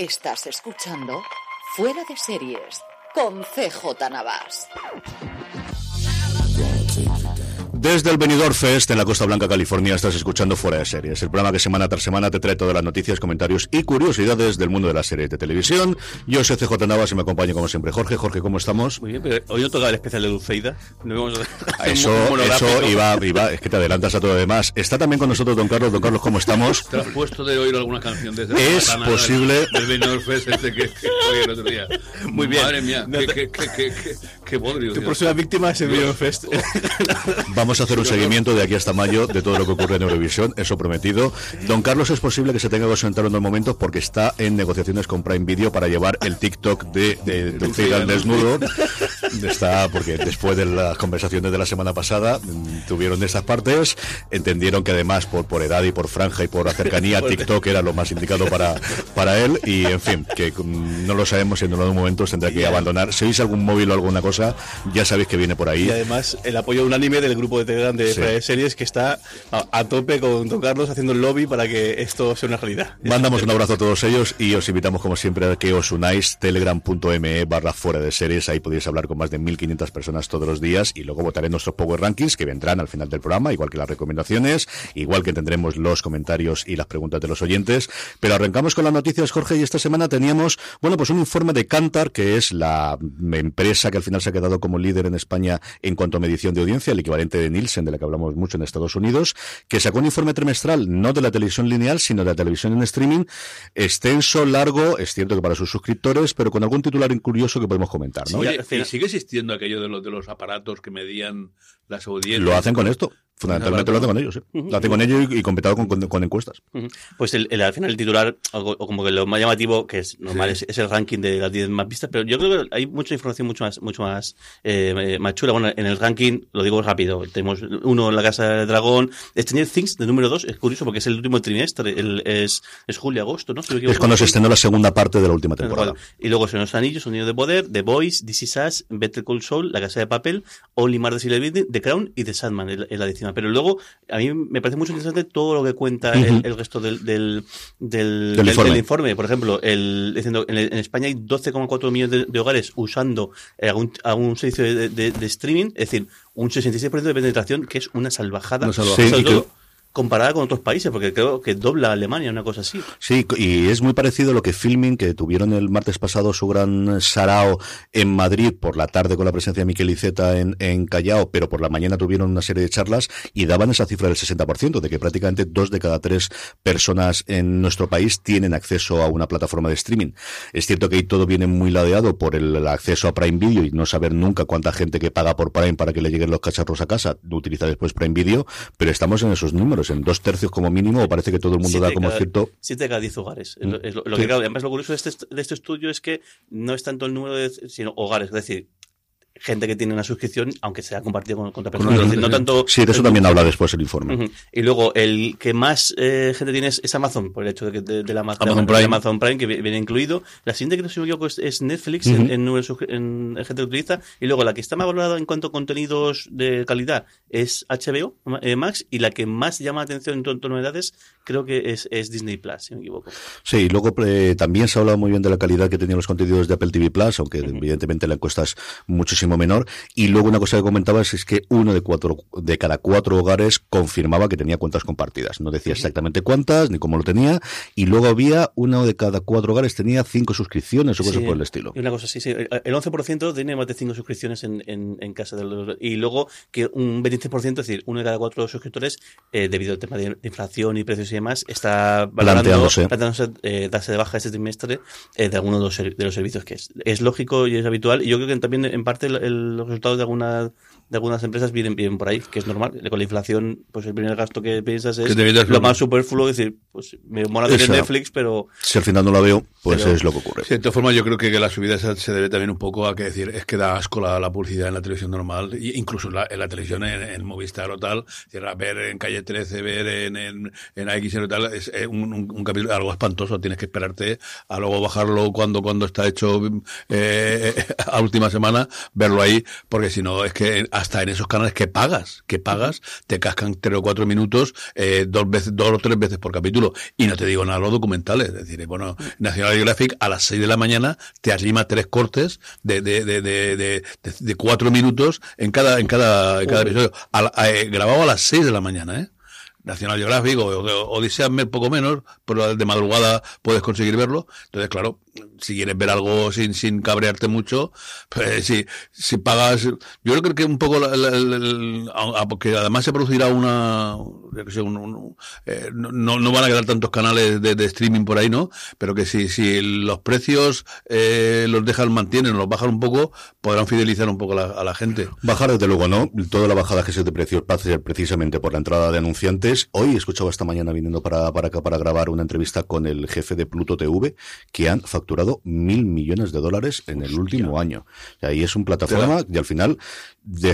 Estás escuchando Fuera de Series con CJ Navas. Desde el Benidorm Fest en la Costa Blanca, California, estás escuchando Fuera de Series, el programa que semana tras semana te trae todas las noticias, comentarios y curiosidades del mundo de las series de televisión. Yo soy CJ Navas y me acompaña como siempre Jorge. Jorge, ¿cómo estamos? Muy bien, pero hoy no toca el especial de Dulceida. No vamos a... Eso, eso iba, iba, es que te adelantas a todo lo demás. Está también con nosotros Don Carlos. Don Carlos, ¿cómo estamos? ¿Te has puesto de oír alguna canción de Es posible. Del, Benidorm Fest este que, que oí el otro día. Muy bien. Madre mía, qué, qué, qué, qué, bodrio. Tu próxima víctima es el Benidorm Fest. Vamos a hacer un seguimiento de aquí hasta mayo de todo lo que ocurre en Eurovisión, eso prometido. Don Carlos es posible que se tenga que ausentar en unos momentos porque está en negociaciones con Prime Video para llevar el TikTok de, de, de al desnudo. Está porque después de las conversaciones de la semana pasada mm, tuvieron esas partes, entendieron que además por, por edad y por franja y por cercanía TikTok era lo más indicado para, para él y en fin, que mm, no lo sabemos y en algún momento tendrá que abandonar. Si veis algún móvil o alguna cosa, ya sabéis que viene por ahí. Y además el apoyo unánime del grupo de Telegram de sí. series que está a, tope con Don Carlos haciendo el lobby para que esto sea una realidad. Mandamos un abrazo a todos ellos y os invitamos como siempre a que os unáis telegram.me barra fuera de series, ahí podéis hablar con más de 1500 personas todos los días y luego votaré nuestros Power Rankings que vendrán al final del programa, igual que las recomendaciones, igual que tendremos los comentarios y las preguntas de los oyentes. Pero arrancamos con las noticias, Jorge, y esta semana teníamos, bueno, pues un informe de Cantar, que es la empresa que al final se ha quedado como líder en España en cuanto a medición de audiencia, el equivalente de Nielsen, de la que hablamos mucho en Estados Unidos, que sacó un informe trimestral no de la televisión lineal, sino de la televisión en streaming, extenso, largo, es cierto que para sus suscriptores, pero con algún titular curioso que podemos comentar, ¿no? Oye, ¿sigue existiendo aquello de los, de los aparatos que medían las audiencias? Lo hacen con esto. Fundamentalmente lo hacen con ellos. Lo hacen con ellos y, y completado con, con, con, encuestas. Pues el, el, al final el titular, o, o, como que lo más llamativo, que es normal, sí. es, es, el ranking de las 10 más vistas, pero yo creo que hay mucha información mucho más, mucho más, eh, más chula. Bueno, en el ranking, lo digo rápido, tenemos uno en la Casa del Dragón, Stranger Things, de número 2, es curioso porque es el último trimestre, el, es, es julio-agosto, ¿no? Si es cuando se estrenó la segunda parte de la última temporada. Y luego son los anillos, Sonido de Poder, The Boys, This Is Us, Better Call Saul, La Casa de Papel, Only Murders the Crown y The Sandman, en la Pero luego, a mí me parece mucho interesante todo lo que cuenta uh -huh. el, el, resto del, del, del, del informe. informe. Por ejemplo, el, diciendo, en, en España hay 12,4 millones de, de, hogares usando eh, algún, algún servicio de, de, de, streaming, es decir, un 66% de penetración, que es una salvajada. Salvajada. Sí, comparada con otros países, porque creo que dobla Alemania, una cosa así. Sí, y es muy parecido a lo que Filming, que tuvieron el martes pasado su gran sarao en Madrid por la tarde con la presencia de Miquel Iceta en, en Callao, pero por la mañana tuvieron una serie de charlas y daban esa cifra del 60%, de que prácticamente dos de cada tres personas en nuestro país tienen acceso a una plataforma de streaming. Es cierto que ahí todo viene muy ladeado por el acceso a Prime Video y no saber nunca cuánta gente que paga por Prime para que le lleguen los cacharros a casa utiliza después Prime Video, pero estamos en esos números en dos tercios como mínimo, o parece que todo el mundo da como cada, cierto. Siete de cada diez hogares. Mm. Es lo, lo sí. que, además, lo curioso de este, de este estudio es que no es tanto el número de, sino hogares, es decir, gente que tiene una suscripción, aunque sea compartida con, con otra persona. No tanto sí, de eso también habla después el informe. Uh -huh. Y luego, el que más eh, gente tiene es, es, Amazon, por el hecho de, que de, de la Amazon, Amazon, Prime. Amazon Prime, que viene incluido. La siguiente que no se me equivoco es, es Netflix, uh -huh. en, en, en, en, gente que utiliza. Y luego, la que está más valorada en cuanto a contenidos de calidad es HBO eh, Max, y la que más llama la atención en torno a novedades creo que es, es, Disney Plus, si no me equivoco. Sí, y luego eh, también se ha hablado muy bien de la calidad que tenían los contenidos de Apple TV Plus, aunque uh -huh. evidentemente la encuesta es muchísimo menor. Y luego una cosa que comentabas es que uno de cuatro de cada cuatro hogares confirmaba que tenía cuentas compartidas. No decía exactamente cuántas ni cómo lo tenía. Y luego había uno de cada cuatro hogares tenía cinco suscripciones o cosas por el estilo. Una cosa, sí, sí. El 11% tiene más de cinco suscripciones en, en, en casa de los, y luego que un 23%, es decir, uno de cada cuatro suscriptores, eh, debido al tema de inflación y precios y demás, está planteándose, planteándose eh, darse de baja este trimestre eh, de alguno de los, de los servicios que es. Es lógico y es habitual. Y yo creo que también en parte el, el, los resultados de alguna de algunas empresas vienen bien por ahí, que es normal. Con la inflación, pues el primer gasto que piensas es lo más superfluo, es decir, pues me mola tener Netflix, pero... Si al final no la veo, pues pero, es lo que ocurre. Sí, de todas formas, yo creo que, que la subida se debe también un poco a que decir, es que da asco la, la publicidad en la televisión normal, incluso en la, en la televisión en, en, Movistar o tal, ver en Calle 13, ver en, en, en AX o tal, es un, un, un, capítulo algo espantoso, tienes que esperarte a luego bajarlo cuando, cuando está hecho eh, a última semana, verlo ahí, porque si no, es que hasta en esos canales que pagas, que pagas, te cascan tres o cuatro minutos, eh, dos veces, dos o tres veces por capítulo. Y no te digo nada los documentales. Es decir, bueno, National Geographic a las seis de la mañana te arrima tres cortes de, de, de, de, de, de cuatro minutos en cada, en cada, en cada episodio. A, eh, grabado a las seis de la mañana, ¿eh? National Geographic o, o Odisea poco menos, pero de madrugada puedes conseguir verlo. Entonces, claro, si quieres ver algo sin, sin cabrearte mucho, pues si, si pagas, yo creo que un poco, porque además se producirá una, eh, no, no van a quedar tantos canales de, streaming por ahí, ¿no? Pero que si, si los precios eh, los dejan, mantienen, los bajan un poco, podrán fidelizar un poco a la gente. Bajar desde luego, ¿no? Toda la bajada que se de precios pasa precisamente por la entrada de anunciantes. Hoy he escuchado esta mañana viniendo para, para acá para grabar una entrevista con el jefe de Pluto TV, que han facturado mil millones de dólares en el último año. Y ahí es una plataforma y al final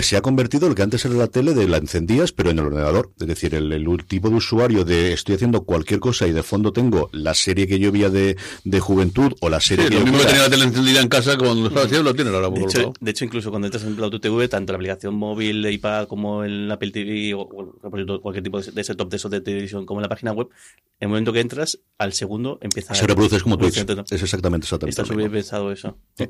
se ha convertido lo que antes era la tele de la encendías, pero en el ordenador. Es decir, el, el, tipo de usuario de estoy haciendo cualquier cosa y de fondo tengo la serie que yo veía de, de juventud o la serie sí, que lo mismo que tenía la tele encendida en casa cuando lo estaba haciendo, lo tiene ahora. De hecho, de hecho, incluso cuando entras en Pluto TV, tanto la aplicación móvil de iPad como el Apple TV o, o cualquier tipo de, de setup de eso de televisión como en la página web, en el momento que entras, al segundo empieza se reproduce como Twitch. Es exactamente, exactamente. Está súper pensado eso. Sí.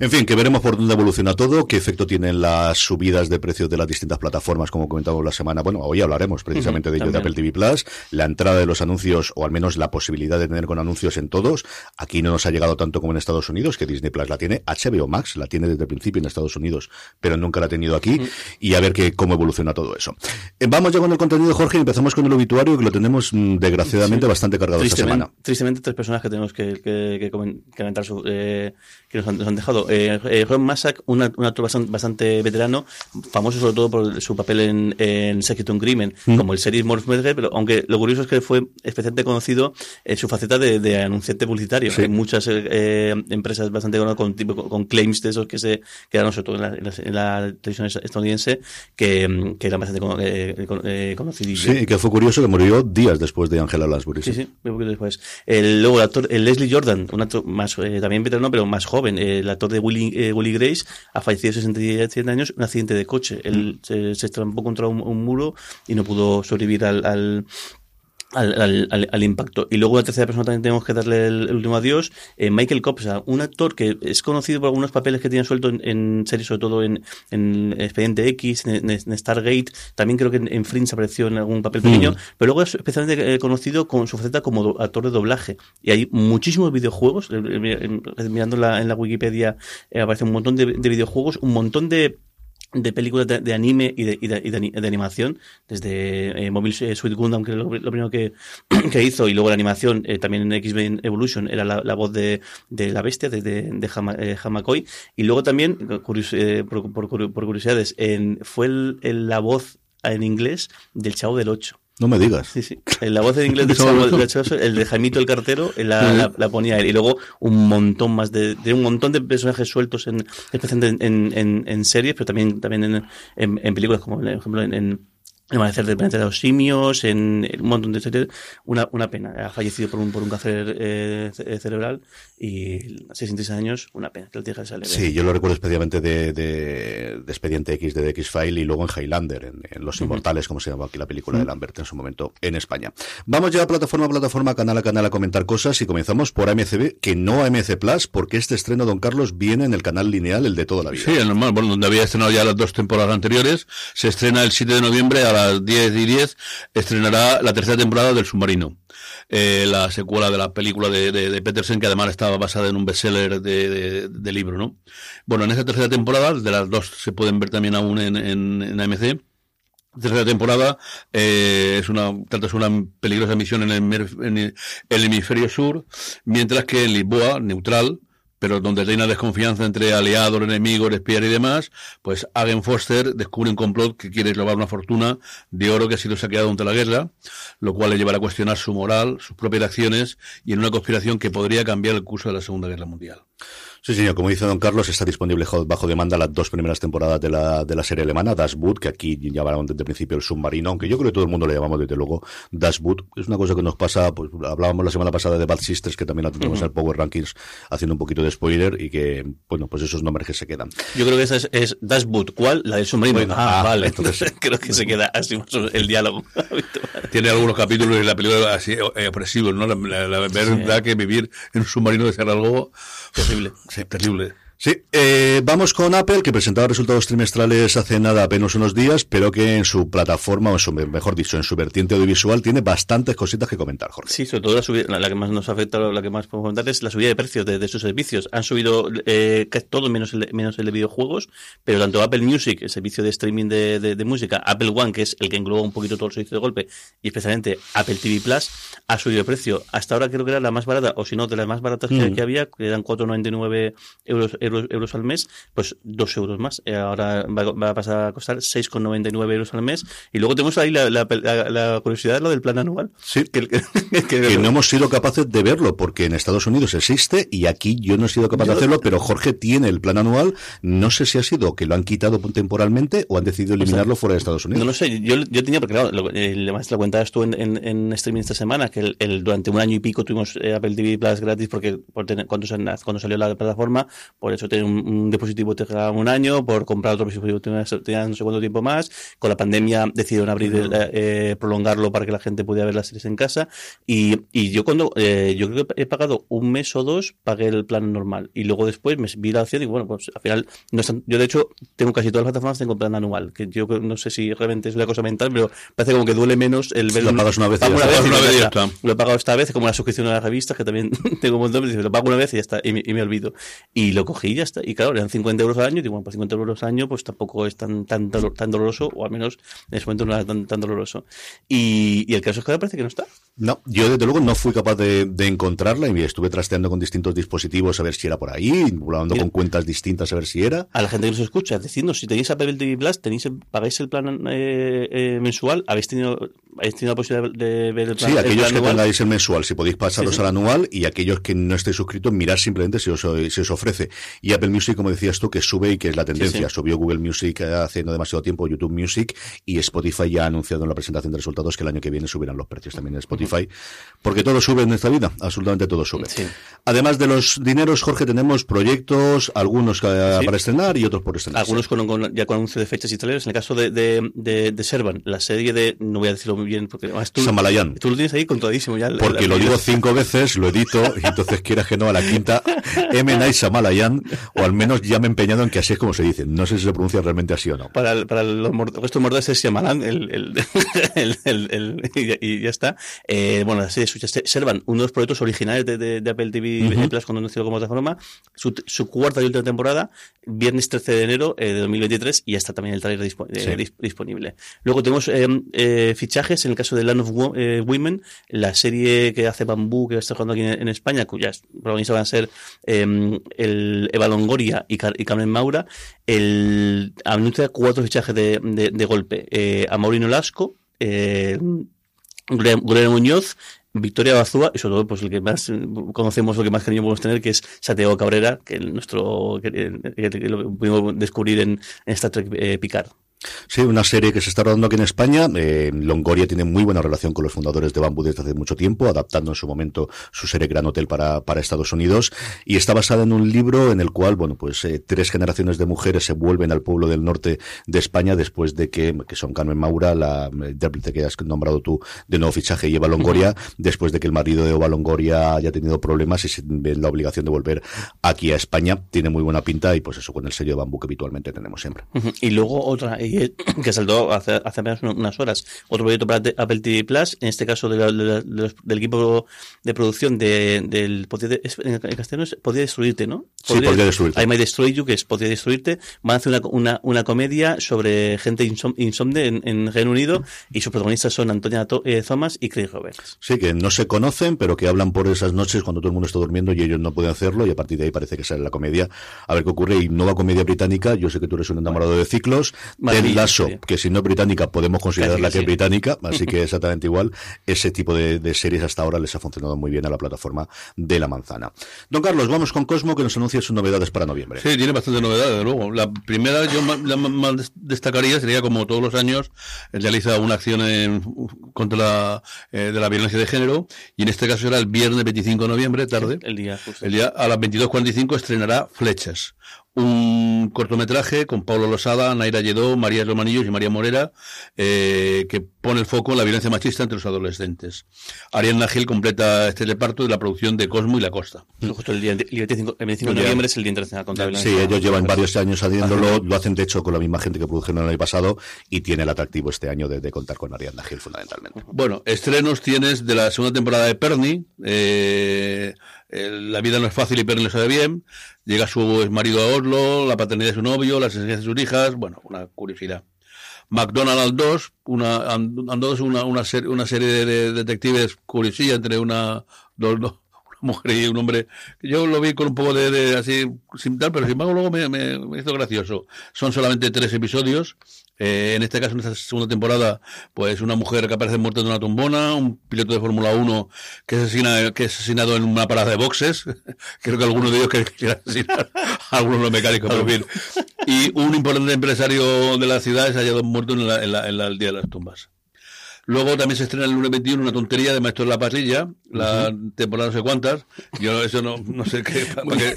En fin, que veremos por dónde evoluciona todo, qué efecto tienen las subidas de precios de las distintas plataformas, como comentamos la semana. Bueno, hoy hablaremos precisamente uh -huh, de ello de Apple TV Plus, la entrada de los anuncios, o al menos la posibilidad de tener con anuncios en todos. Aquí no nos ha llegado tanto como en Estados Unidos, que Disney Plus la tiene. HBO Max la tiene desde el principio en Estados Unidos, pero nunca la ha tenido aquí. Uh -huh. Y a ver que, cómo evoluciona todo eso. Eh, vamos ya con el contenido, Jorge, y empezamos con el obituario, que lo tenemos mm, desgraciadamente sí. bastante cargado esta semana. Tristemente, tres personas que tenemos que, que, que comentar su, eh, que nos han, nos han dejado. Eh, eh, Ron Massack, un actor bastante, bastante, veterano, famoso sobre todo por su papel en, en Secret Crimen, mm. como el series Morph Medger, pero aunque lo curioso es que fue especialmente conocido en su faceta de, de anunciante publicitario. Sí. Hay muchas eh, empresas bastante con, con, con, claims de esos que se quedaron sobre todo en la, en la, en la televisión estadounidense que, que eran bastante eh, eh, conocidos. Sí, y que fue curioso que murió días después de Angela Lansbury. Sí, sí, muy poquito después. El, luego el actor el Leslie Jordan, un actor más eh, también veterano, pero más joven, el actor de Willy, eh, Willy Grace, ha fallecido a 67 años un accidente de coche. Él mm. se, se estrampó contra un, un, muro y no pudo sobrevivir al, al al, al, al, impacto. Y luego la tercera persona también tenemos que darle el, el último adiós, eh, Michael Copsa, un actor que es conocido por algunos papeles que tiene suelto en, en series, sobre todo en, en Expediente X, en, en, Stargate, también creo que en, Fringe apareció en algún papel pequeño, mm. pero luego es especialmente eh, conocido con su faceta como actor de doblaje. Y hay muchísimos videojuegos, eh, eh, mirando la, en la Wikipedia aparece un montón de, de videojuegos, un montón de de películas de, de, anime y de, y de, y de, animación, desde eh, Mobile Suit Gundam, que es lo, primero que, que, hizo, y luego la animación, eh, también en X-Men Evolution, era la, voz de, la bestia, de, eh, Hamakoi, y luego también, curios, eh, por, por, por, curiosidades, en, fue el, la voz en inglés del Chavo del 8. No me digas. Sí, sí. La voz en inglés de Chavo, el de Jaimito el cartero, la, la, la, ponía él. Y luego un montón más de, de un montón de personajes sueltos en, especialmente en, en, en series, pero también, también en, películas, como por ejemplo en, el amanecer del planeta de los simios, en, un montón de series, una, una pena. Ha fallecido por un, por un cáncer eh, cerebral y a 66 años, una pena que el tío sale. Sí, yo lo recuerdo especialmente de, de, de Expediente X, de X-File y luego en Highlander, en, en Los Inmortales, uh -huh. como se llama aquí la película uh -huh. de Lambert en su momento en España. Vamos ya a plataforma a plataforma, canal a canal a comentar cosas y comenzamos por AMCB, que no AMC Plus, porque este estreno, Don Carlos, viene en el canal lineal, el de toda la vida. Sí, el normal, bueno, donde había estrenado ya las dos temporadas anteriores, se estrena el 7 de noviembre a la las 10 y 10 estrenará la tercera temporada del Submarino. Eh, la secuela de la película de, de, que además estaba basada en un bestseller de, de, libro, ¿no? Bueno, en esta tercera temporada, de las dos se pueden ver también aún en, en, en AMC, tercera temporada eh, es una una peligrosa misión en el, en el hemisferio sur, mientras que en Lisboa, neutral, pero donde reina desconfianza entre aliados, enemigos, espías y demás, pues Hagen Foster descubre un complot que quiere robar una fortuna de oro que ha sido saqueado durante la guerra, lo cual le llevará a cuestionar su moral, sus propias acciones y en una conspiración que podría cambiar el curso de la Segunda Guerra Mundial. Sí, señor. Como dice don Carlos, está disponible bajo demanda las dos primeras temporadas de la, de la serie alemana, Das Boot, que aquí llamaron desde el principio el submarino, aunque yo creo que todo el mundo le llamamos desde luego Das Boot. Es una cosa que nos pasa, pues hablábamos la semana pasada de Bad Sisters, que también la tenemos en el Power Rankings, haciendo un poquito de spoiler, y que, bueno, pues esos nombres que se quedan. Yo creo que esa es, es Das Boot. ¿Cuál? La del submarino. ah, ah, vale. Entonces, creo que se queda así el diálogo. Tiene algunos capítulos en la película así eh, opresivos, ¿no? La, verdad que vivir en un submarino de ser algo terrible. Sí, terrible. Sí, eh, vamos con Apple, que presentaba resultados trimestrales hace nada, apenas unos días, pero que en su plataforma, o en su, mejor dicho, en su vertiente audiovisual, tiene bastantes cositas que comentar, Jorge. Sí, sobre todo la, subida, la, que más nos afecta, la que más podemos comentar es la subida de precios de, sus servicios. Han subido eh, todo menos el, menos el de videojuegos, pero tanto Apple Music, el servicio de streaming de, de, música, Apple One, que es el que engloba un poquito todo el servicio de golpe, y especialmente Apple TV Plus, ha subido de precio. Hasta ahora creo que era la más barata, o si no, de las más baratas que, mm. había, que eran 4,99 euros euros, al mes, pues 2 euros más. Eh, ahora va, a pasar a costar 6,99 euros al mes. Y luego tenemos ahí la, la, la, curiosidad, lo del plan anual. Sí, que, no hemos sido capaces de verlo, porque en Estados Unidos existe y aquí yo no he sido capaz de hacerlo, pero Jorge tiene el plan anual. No sé si ha sido que lo han quitado temporalmente o han decidido eliminarlo fuera de Estados Unidos. No lo sé, yo, yo tenía, porque claro, lo, además lo cuentabas tú en, en, streaming esta semana, que el, durante un año y pico tuvimos eh, Apple TV Plus gratis porque por tener, cuando, cuando salió la plataforma, por eso tener un un, dispositivo te quedaba un año, por comprar otro dispositivo tenían no sé cuánto tiempo más. Con la pandemia decidieron abrir, eh, prolongarlo para que la gente pudiera ver las series en casa. Y, y yo cuando, eh, yo creo que he pagado un mes o dos, pagué el plan normal. Y luego después me vi la opción y bueno, pues al final, no yo de hecho tengo casi todas las plataformas tengo plan anual, que yo no sé si realmente es una cosa mental, pero parece como que duele menos el ver. Lo pagas una vez, y una vez, una vez Lo he pagado esta vez, como la suscripción a las revistas, que también tengo un montón, lo pago una vez y ya está, y me, y me olvido. Y lo cogí y ya está. Y claro, eran 50 euros al año, y digo, bueno, pues 50 euros al año, pues tampoco es tan, tan, tan doloroso, o al menos en ese momento no era tan, tan doloroso. Y, y, el caso es que ahora parece que no está. No, yo desde luego no fui capaz de, de, encontrarla y estuve trasteando con distintos dispositivos a ver si era por ahí, hablando con cuentas distintas a ver si era. A la gente que nos escucha, decidnos si tenéis Apple TV Plus, tenéis, pagáis el plan eh, eh, mensual, habéis tenido, habéis tenido la posibilidad de ver el plan Sí, aquellos que tengáis el mensual, si podéis pasaros al anual y aquellos que no estéis suscritos, mirad simplemente si os, si os ofrece. Y Apple Music, como decías tú, que sube y que es la tendencia. Subió Google Music hace no demasiado tiempo, YouTube Music y Spotify ya ha anunciado en la presentación de resultados que el año que viene subirán los precios también en Spotify. Porque todo sube en esta vida, absolutamente todo sube. Además de los dineros, Jorge, tenemos proyectos, algunos para estrenar y otros por estrenar. Algunos con, ya con anuncio de fechas y trailers. En el caso de, de, Servan, la serie de, no voy a decirlo muy bien, porque además tú, Samalayan. tú lo tienes ahí contadísimo ya. Porque lo digo cinco veces, lo edito, y entonces quieras que no, a la quinta, M. Night Samalayan, o al menos ya me he empeñado en que así es como se dice. No sé si se pronuncia realmente así o no. Para, para los restos mortales es Shyamalan, el, el, el, y, ya está. Eh, bueno, la serie Servan, uno de los proyectos originales de, Apple TV Plus cuando anunció como plataforma, su, su cuarta y última temporada, viernes 13 de enero eh, de 2023, y ya está también el trailer eh, disponible. Luego tenemos eh, fichajes en el caso de Land of Women, la serie que hace Bambú, que está jugando aquí en, España, cuyas protagonistas van a ser el Eva Longoria y, Carmen Maura, el anuncia cuatro fichajes de, golpe. Eh, a Maurino Lasco, eh, Gloria Muñoz, Victoria Bazúa y sobre todo pues el que más conocemos, lo que más cariño podemos tener, que es Santiago Cabrera, que nuestro que, lo pudimos descubrir en, en Star Trek eh, Picard. Sí, una serie que se está rodando aquí en España. Eh, Longoria tiene muy buena relación con los fundadores de Bambú desde hace mucho tiempo, adaptando en su momento su serie Gran Hotel para, para Estados Unidos. Y está basada en un libro en el cual, bueno, pues eh, tres generaciones de mujeres se vuelven al pueblo del norte de España después de que, que son Carmen Maura, la intérprete que has nombrado tú de nuevo fichaje, y Eva Longoria, después de que el marido de Eva Longoria haya tenido problemas y se ve la obligación de volver aquí a España. Tiene muy buena pinta y pues eso con el sello de Bambú que habitualmente tenemos siempre. Y luego otra, que saltó hace, hace apenas unas horas. Otro proyecto para Apple TV Plus, en este caso del equipo de producción de, del podía, en castellano es Podría Destruirte, ¿no? Podría, sí, Podría Destruirte. I Might Destroy You, que es Podría Destruirte. Van a hacer una, una, una comedia sobre gente insomne en, en, Reino Unido y sus protagonistas son Antonia eh, Thomas y Craig Roberts. Sí, que no se conocen, pero que hablan por esas noches cuando todo el mundo está durmiendo y ellos no pueden hacerlo y a partir de ahí parece que sale la comedia. A ver qué ocurre. Y nueva comedia británica, yo sé que tú eres un enamorado de ciclos. Ted Lasso, que si no es británica podemos considerarla que que es británica, así que exactamente igual. Ese tipo de, de series hasta ahora les ha funcionado muy bien a la plataforma de la manzana. Don Carlos, vamos con Cosmo que nos anuncia sus novedades para noviembre. Sí, tiene bastante novedades, desde luego. La primera, yo la más des- destacaría, sería como todos los años, realiza una acción en- contra la, eh, de la violencia de género, y en este caso será el viernes 25 de noviembre, tarde. El día, justo. El día a las 22.45 estrenará Flechas, un cortometraje con Pablo Losada, Naira Lledó, María Romanillos y María Morera, eh, que pone el foco en la violencia machista entre los adolescentes. Ariadna Gil completa este reparto de la producción de Cosmo y La Costa. Justo el día el 25, el 25 El de noviembre es el Día Internacional contra la Sí, Violencia. ellos llevan varios años haciéndolo, lo hacen de hecho con la misma gente que produjeron el año pasado y tiene el atractivo este año de, de contar con Ariadna Gil fundamentalmente. Bueno, estrenos tienes de la segunda temporada de Perny. eh, eh, la vida no es fácil y lo sabe bien. Llega su marido a Oslo, la paternidad de su novio, las esencias de sus hijas. Bueno, una curiosidad. McDonald's 2, una, and- dos, una, una, ser- una serie de, de detectives curiosilla entre una, dos, dos- una mujer y un hombre. Yo lo vi con un poco de, de así, sin tal, pero sin embargo luego me- me hizo gracioso. Son solamente tres episodios. Eh, en este caso, en esta segunda temporada, pues una mujer que aparece muerta en una tumbona, un piloto de Fórmula 1 que, asesina, que es asesinado en una parada de boxes. Creo que alguno de ellos quiere, quiere asesinar a algunos de los mecánicos, pero en fin. Y un importante empresario de la ciudad es hallado muerto en, la, en, la, en la- el Día de las Tumbas. Luego también se estrena el lunes 21 una tontería de Maestro de la Parrilla, la temporada no sé cuántas. Yo eso no, no sé qué. porque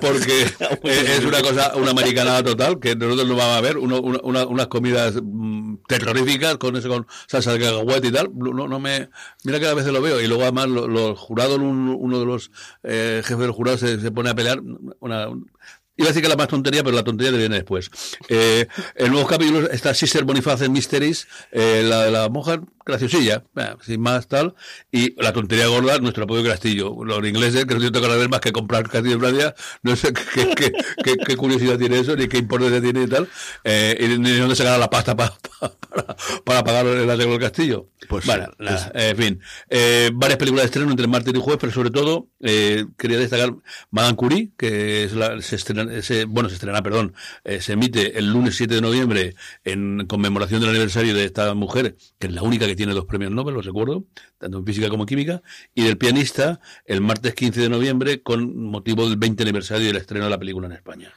porque eh, es una cosa, una americanada total, que nosotros no vamos a ver, uno- una- una- unas comidas mm, terroríficas con eso, con salsa de cacahuete y tal. No, no me, mira que a veces lo veo. Y luego además lo- los jurados, un- uno de los eh, jefes del jurado se, se pone a pelear. Una, Iba a decir que la más tontería, pero la tontería viene después. Eh, el nuevo capítulo está Sister Boniface en Mysteries, eh, la de la monja graciosilla, eh, sin más tal, y la tontería gorda, nuestro apoyo Castillo. Los ingleses, que no tienen que ver más que comprar Castillo en Francia, no sé qué, qué, qué- qué curiosidad tiene eso, ni qué importancia tiene y tal, eh, y ni de dónde sacará la pasta pa- pa- para, para pagar el arreglo del castillo. Pues bueno, sí, nada, en fin, eh, varias películas de estreno entre martes y jueves, pero sobre todo eh, quería destacar Madame Curie, que es la, se estrena, se- bueno, se estrena, perdón, eh, se emite el lunes 7 de noviembre en conmemoración del aniversario de esta mujer, que es la única que tiene dos premios Nobel, los recuerdo, tanto en física como química, y del pianista el martes 15 de noviembre con motivo del 20 aniversario del estreno de la película en España.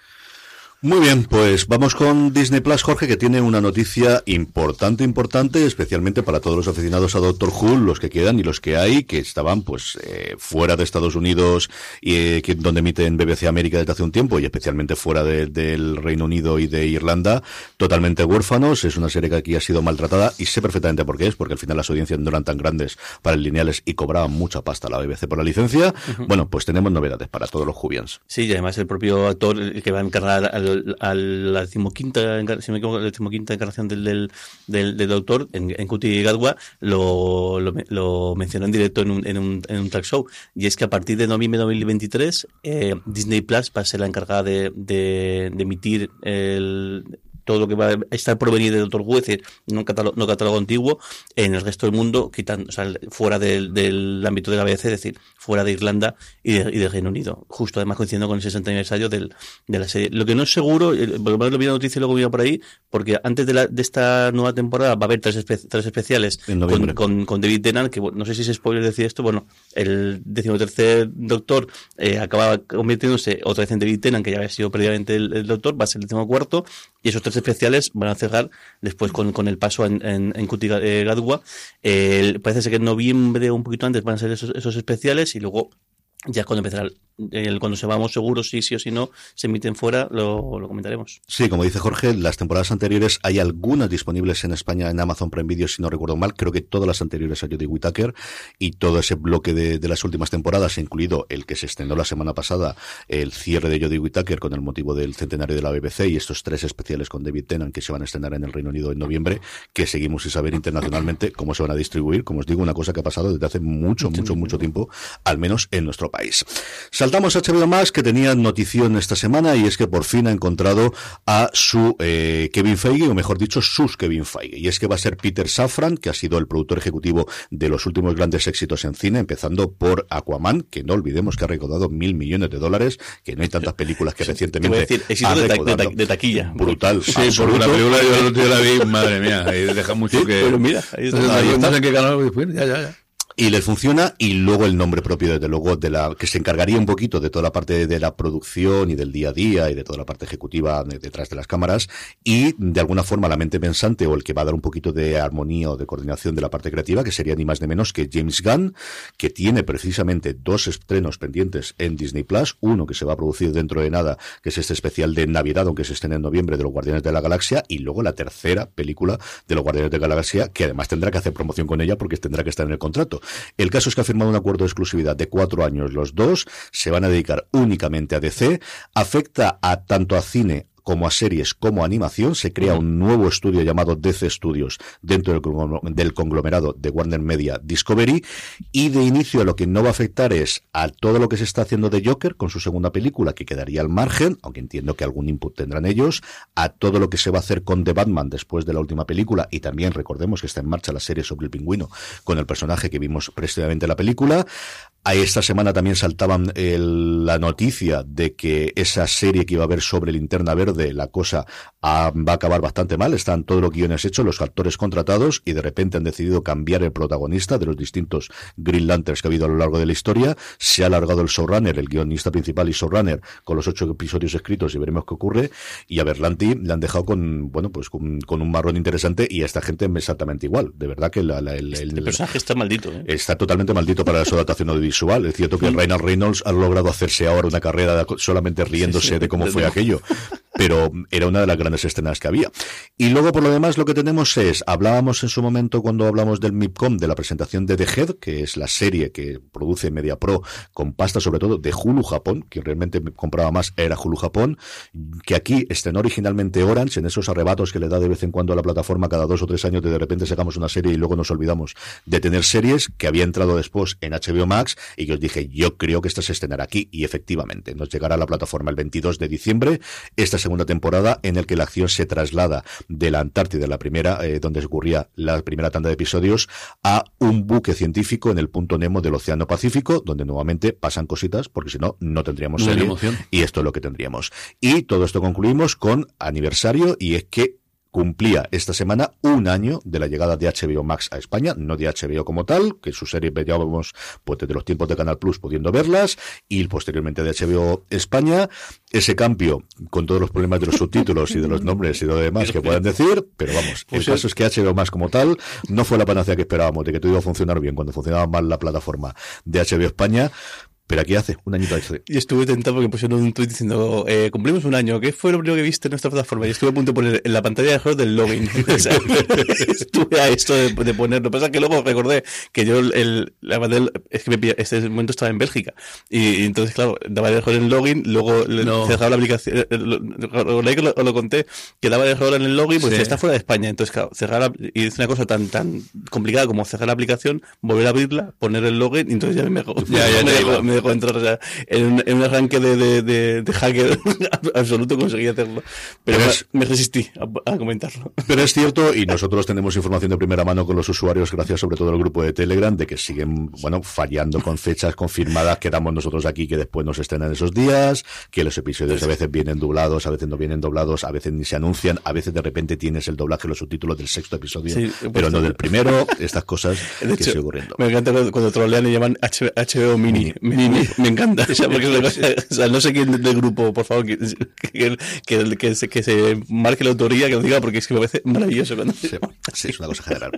Muy bien, pues vamos con Disney Plus, Jorge, que tiene una noticia importante, importante, especialmente para todos los aficionados a Doctor Who, los que quedan y los que hay, que estaban pues eh, fuera de Estados Unidos y eh, que, donde emiten BBC América desde hace un tiempo y especialmente fuera de- del Reino Unido y de Irlanda, totalmente huérfanos. Es una serie que aquí ha sido maltratada y sé perfectamente por qué es, porque al final las audiencias no eran tan grandes para el lineales y cobraban mucha pasta la BBC por la licencia. Bueno, pues tenemos novedades para todos los Jubians. Sí, y además el propio actor que va a encarnar al, al- la decimoquinta, decimoquinta encarnación del, del, del, doctor en, en Cuti Gadwa lo, lo, me- lo mencionó en directo en un, en, un, en un track show. Y es que a partir de noviembre de 2023 eh, Disney Plus va a ser la encargada de, de emitir el todo lo que va a estar venir de Doctor Who, es decir, no catálogo, no catálogo antiguo, en el resto del mundo, quitando, o sea, fuera del, del ámbito de la BBC, es decir, fuera de Irlanda y, de, y del Reino Unido. Justo además coincidiendo con el 60 aniversario del, de la serie. Lo que no es seguro, eh, por lo menos lo vi la noticia y luego vi por ahí, porque antes de, la, de esta nueva temporada va a haber tres, espe- tres especiales con, con, con David Tennant, que no sé si es spoiler decir esto, bueno, el decimotercer doctor eh, acababa convirtiéndose otra vez en David Tennant, que ya había sido previamente el, el doctor, va a ser el decimocuarto, y esos tres especiales van a cerrar después con, con el paso en, en, en eh, Gadwa. El- parece ser que en noviembre un poquito antes van a ser esos, esos especiales y luego ya cuando empezará el, cuando sepamos seguros si sí o si no se emiten fuera lo, lo comentaremos Sí, como dice Jorge, las temporadas anteriores hay algunas disponibles en España en Amazon Prime Video, si no recuerdo mal. Creo que todas las anteriores a Jodie Whittaker y todo ese bloque de, de las últimas temporadas, incluido el que se estrenó la semana pasada, el cierre de Jodie Whittaker con el motivo del centenario de la BBC y estos tres especiales con David Tennant que se van a estrenar en el Reino Unido en noviembre, que seguimos sin saber internacionalmente cómo se van a distribuir. Como os digo, una cosa que ha pasado desde hace mucho, mucho, mucho tiempo, al menos en nuestro país. Saltamos a HBO Max, que tenía notición esta semana, y es que por fin ha encontrado a su eh, Kevin Feige, o mejor dicho, sus Kevin Feige. Y es que va a ser Peter Safran, que ha sido el productor ejecutivo de los últimos grandes éxitos en cine, empezando por Aquaman, que no olvidemos que ha recaudado mil millones de dólares, que no hay tantas películas que recientemente decir, éxito ha de, ta- de recaudado. ta- de taquilla. Brutal. Sí, porque absoluto. la película yo la vi, madre mía, ahí deja mucho Sí, que... pero mira, ahí está. Ahí en qué canal, después, ya, ya, ya. Y les funciona, y luego el nombre propio, desde luego, de la, que se encargaría un poquito de toda la parte de la producción y del día a día y de toda la parte ejecutiva de- detrás de las cámaras, y de alguna forma la mente pensante o el que va a dar un poquito de armonía o de coordinación de la parte creativa, que sería ni más ni menos que James Gunn, que tiene precisamente dos estrenos pendientes en Disney Plus, uno que se va a producir dentro de nada, que es este especial de Navidad, aunque se estén en noviembre, de los Guardianes de la Galaxia, y luego la tercera película de los Guardianes de la Galaxia, que además tendrá que hacer promoción con ella porque tendrá que estar en el contrato. El caso es que ha firmado un acuerdo de exclusividad de cuatro años los dos, se van a dedicar únicamente a DC, afecta a tanto a cine como a series como a animación, se crea un nuevo estudio llamado DC Studios dentro del, conglom- del conglomerado de Warner Media Discovery. Y de inicio lo que no va a afectar es a todo lo que se está haciendo de Joker con su segunda película que quedaría al margen, aunque entiendo que algún input tendrán ellos, a todo lo que se va a hacer con The Batman después de la última película. Y también recordemos que está en marcha la serie sobre el pingüino con el personaje que vimos previamente en la película. A esta semana también saltaban el- la noticia de que esa serie que iba a haber sobre Linterna Verde, la cosa va a acabar bastante mal. Están todos los guiones hechos, los actores contratados y de repente han decidido cambiar el protagonista de los distintos Green Lanterns que ha habido a lo largo de la historia. Se ha alargado el showrunner, el guionista principal y showrunner, con los ocho episodios escritos y veremos qué ocurre. Y a Berlanti le han dejado con, bueno, pues con, con un marrón interesante y a esta gente exactamente igual. De verdad que la- la- el- el- El personaje está maldito, ¿eh? Está totalmente maldito para su adaptación audiovisual. Es cierto que Ryan Reynolds ha logrado hacerse ahora una carrera solamente riéndose Sí, sí, de cómo fue aquello. Pero era una de las grandes escenas que había. Y luego, por lo demás, lo que tenemos es, hablábamos en su momento cuando hablamos del MIPCOM, de la presentación de The Head, que es la serie que produce Media Pro con pasta sobre todo de Hulu Japón, quien realmente compraba más era Hulu Japón, que aquí estrenó originalmente Orange, en esos arrebatos que le da de vez en cuando a la plataforma cada dos o tres años de de repente sacamos una serie y luego nos olvidamos de tener series que había entrado después en HBO Max y que os dije, yo creo que esta se estrenará aquí y efectivamente nos llegará a la plataforma el 22 de diciembre esta segunda temporada en el que la acción se traslada de la Antártida, la primera, eh, donde ocurría la primera tanda de episodios, a un buque científico en el punto Nemo del Océano Pacífico, donde nuevamente pasan cositas, porque si no, no tendríamos serie. emoción. Y esto es lo que tendríamos. Y todo esto concluimos con aniversario, y es que cumplía esta semana un año de la llegada de HBO Max a España, no de HBO como tal, que sus series veíamos pues desde los tiempos de Canal Plus pudiendo verlas, y posteriormente de HBO España, ese cambio con todos los problemas de los subtítulos y de los nombres y de lo demás que puedan decir, pero vamos, el Pues caso es que HBO Max como tal no fue la panacea que esperábamos de que todo iba a funcionar bien cuando funcionaba mal la plataforma de HBO España, pero aquí hace un añito de Y estuve tentado porque pusieron un tweet diciendo, eh, cumplimos un año, ¿qué fue lo primero que viste en nuestra plataforma? Y estuve a punto de poner en la pantalla de juego del login. O sea, estuve a esto de, de ponerlo. Lo que pasa es que luego recordé que yo, el, la pantalla- es que me pilla- este momento estaba en Bélgica. Y, y entonces, claro, daba el error en el login, luego No. cerraba la aplicación. eh, lo- que lo, os lo conté, que daba el error en el login, pues Sí. está fuera de España. Entonces, claro, cerrar la- y es una cosa tan tan complicada como cerrar la aplicación, volver a abrirla, poner el login, y entonces ya me dejó, Ya, ya me iba. me dejó entrar. O sea, en, un, en un arranque de, de, de, de hacker absoluto conseguí hacerlo. Pero Pero me, es- me resistí a, a comentarlo. Pero es cierto, y nosotros tenemos información de primera mano con los usuarios, gracias sobre todo al grupo de Telegram, de que siguen, bueno, fallando con fechas confirmadas que damos nosotros aquí, que después nos estrenan esos días, que los episodios a veces vienen doblados, a veces no vienen doblados, a veces ni se anuncian, a veces de repente tienes el doblaje, los subtítulos del sexto episodio, Sí, pero puesto- no del primero, estas cosas De que hecho, sigue ocurriendo. me encanta cuando, trolean y llaman HBO Mini. Me, me- me encanta. O sea, porque cosa- o sea, no sé quién del grupo, por favor, que, que, que, que se, que se marque la autoría, que lo diga, porque es que me parece maravilloso. Cuando... Sí, sí, es una cosa general.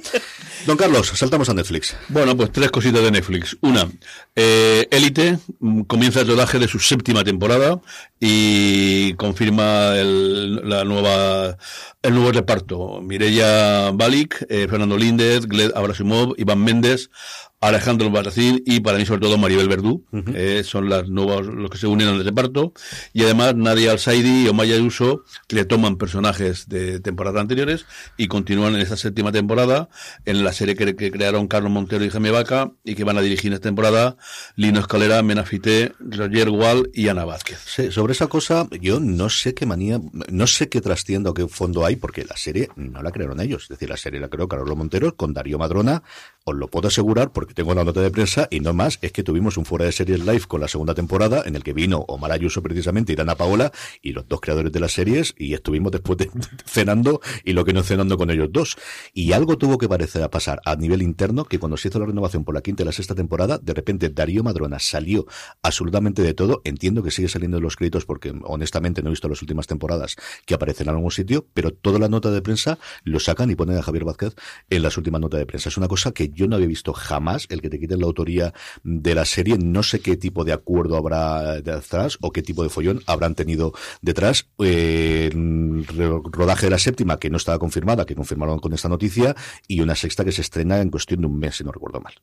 Don Carlos, saltamos a Netflix. Bueno, pues tres cositas de Netflix. Una, eh, Élite mm, comienza el rodaje de su séptima temporada y confirma el- la nueva El nuevo reparto, Mireya Balik, eh, Fernando Líndez, Gled Abrasimov, Iván Méndez, Alejandro Barracín y para mí sobre todo Maribel Verdú, eh, son las nuevas los que se unen al reparto y además Nadia Al-Saidi y Omaya Ayuso que le toman personajes de temporadas anteriores y continúan en esta séptima temporada en la serie que, que crearon Carlos Montero y Jaime Vaca y que van a dirigir esta temporada Lino Escalera, Menafité, Roger Gual y Ana Vázquez. Sí, sobre esa cosa, yo no sé qué manía, no sé qué trascienda o qué fondo hay, porque la serie no la crearon ellos. Es decir, la serie la creó Carlos Montero con Darío Madrona, os lo puedo asegurar porque tengo una nota de prensa y no más, es que tuvimos un fuera de series live con la segunda temporada en el que vino Omar Ayuso precisamente y Dana Paola y los dos creadores de las series y estuvimos después de, cenando y lo que no cenando con ellos dos. Y algo tuvo que parecer a pasar a nivel interno que cuando se hizo la renovación por la quinta y la sexta temporada, de repente Darío Madrona salió absolutamente de todo. Entiendo que sigue saliendo de los créditos porque honestamente no he visto las últimas temporadas que aparecen en algún sitio, pero toda la nota de prensa lo sacan y ponen a Javier Vázquez en las últimas notas de prensa. Es una cosa que yo no había visto jamás, el que te quiten la autoría de la serie. No sé qué tipo de acuerdo habrá detrás o qué tipo de follón habrán tenido detrás. Eh, rodaje de la séptima, que no estaba confirmada, que confirmaron con esta noticia, y una sexta que se estrena en cuestión de un mes, si no recuerdo mal.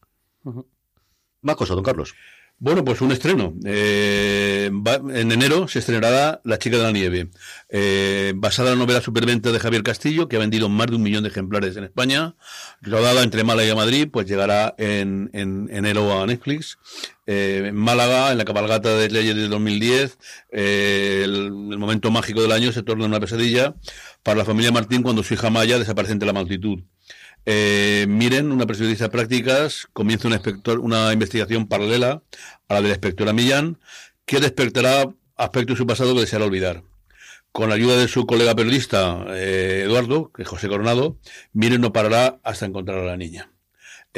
Más cosas, don Carlos. Bueno, pues un estreno. Eh, en enero se estrenará La chica de la nieve, eh, basada en la novela Superventa de Javier Castillo, que ha vendido más de un millón de ejemplares en España. Rodada entre Málaga y Madrid, pues llegará en, en enero a Netflix. Eh, en Málaga, en la cabalgata de Leyes de 2010, eh, el, el momento mágico del año se torna una pesadilla para la familia Martín cuando su hija Maya desaparece entre la multitud. Eh, miren, una periodista de prácticas comienza una, una investigación paralela a la de la inspectora Millán, que despertará aspectos de su pasado que deseará olvidar. Con la ayuda de su colega periodista eh, Eduardo, que es José Coronado, Miren no parará hasta encontrar a la niña.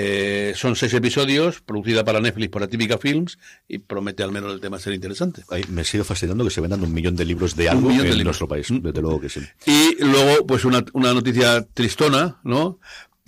Eh, son seis episodios, producida para Netflix por Atípica Films, y promete al menos el tema ser interesante. Ay, me sigue fascinando que se vendan un millón de libros de algo de en nuestro país. Desde luego que sí. Y luego, pues una, una noticia tristona, ¿no?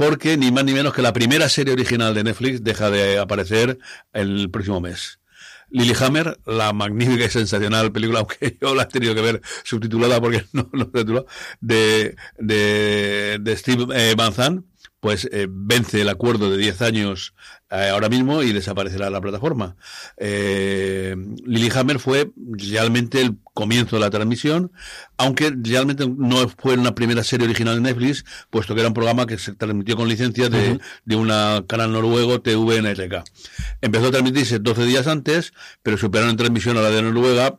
Porque ni más ni menos que la primera serie original de Netflix deja de aparecer el próximo mes. Lilyhammer, la magnífica y sensacional película, aunque yo la he tenido que ver subtitulada porque no no tituló, de, de, de Steve eh, Van Zandt, pues eh, vence el acuerdo de 10 años eh, ahora mismo y desaparecerá la plataforma. Eh, Lilyhammer fue realmente el comienzo de la transmisión, aunque realmente no fue una primera serie original de Netflix, puesto que era un programa que se transmitió con licencia de, de una canal noruego TVNRK. Empezó a transmitirse 12 días antes, pero superaron en transmisión a la de Noruega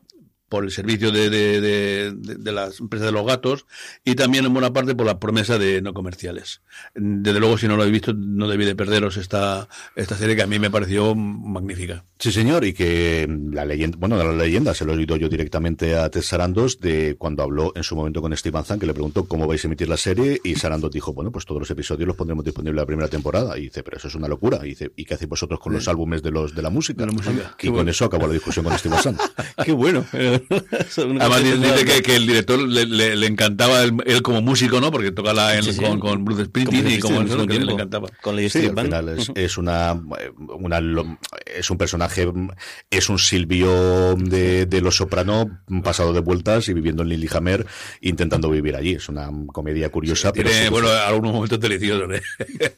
por el servicio de, de, de, de, de las empresas de los gatos y también en buena parte por la promesa de no comerciales. Desde luego, si no lo habéis visto, no debí de perderos esta, esta serie que a mí me pareció magnífica. Sí, señor, y que la leyenda, bueno, la leyenda se lo he oído yo directamente a Ted Sarandos de cuando habló en su momento con Steve Zandt, que le preguntó cómo vais a emitir la serie, y Sarandos dijo, bueno, pues todos los episodios los pondremos disponibles la primera temporada. Y dice, pero eso es una locura. Y dice, ¿y qué hacéis vosotros con los álbumes de los de la música? De la música. Y con eso acabó la discusión con Steve Zandt. Qué bueno. Además dice, que, que el director le, le, le encantaba él, él como músico, ¿no? Porque Sí, sí. con, con Bruce Springsteen y como eso, que le encantaba. Con la Sí, al final es, una, una es un personaje, es un Silvio de, de Los Soprano pasado de vueltas y viviendo en Lillehammer intentando vivir allí. Es una comedia curiosa. Tiene, bueno, algunos momentos deliciosos. ¿eh?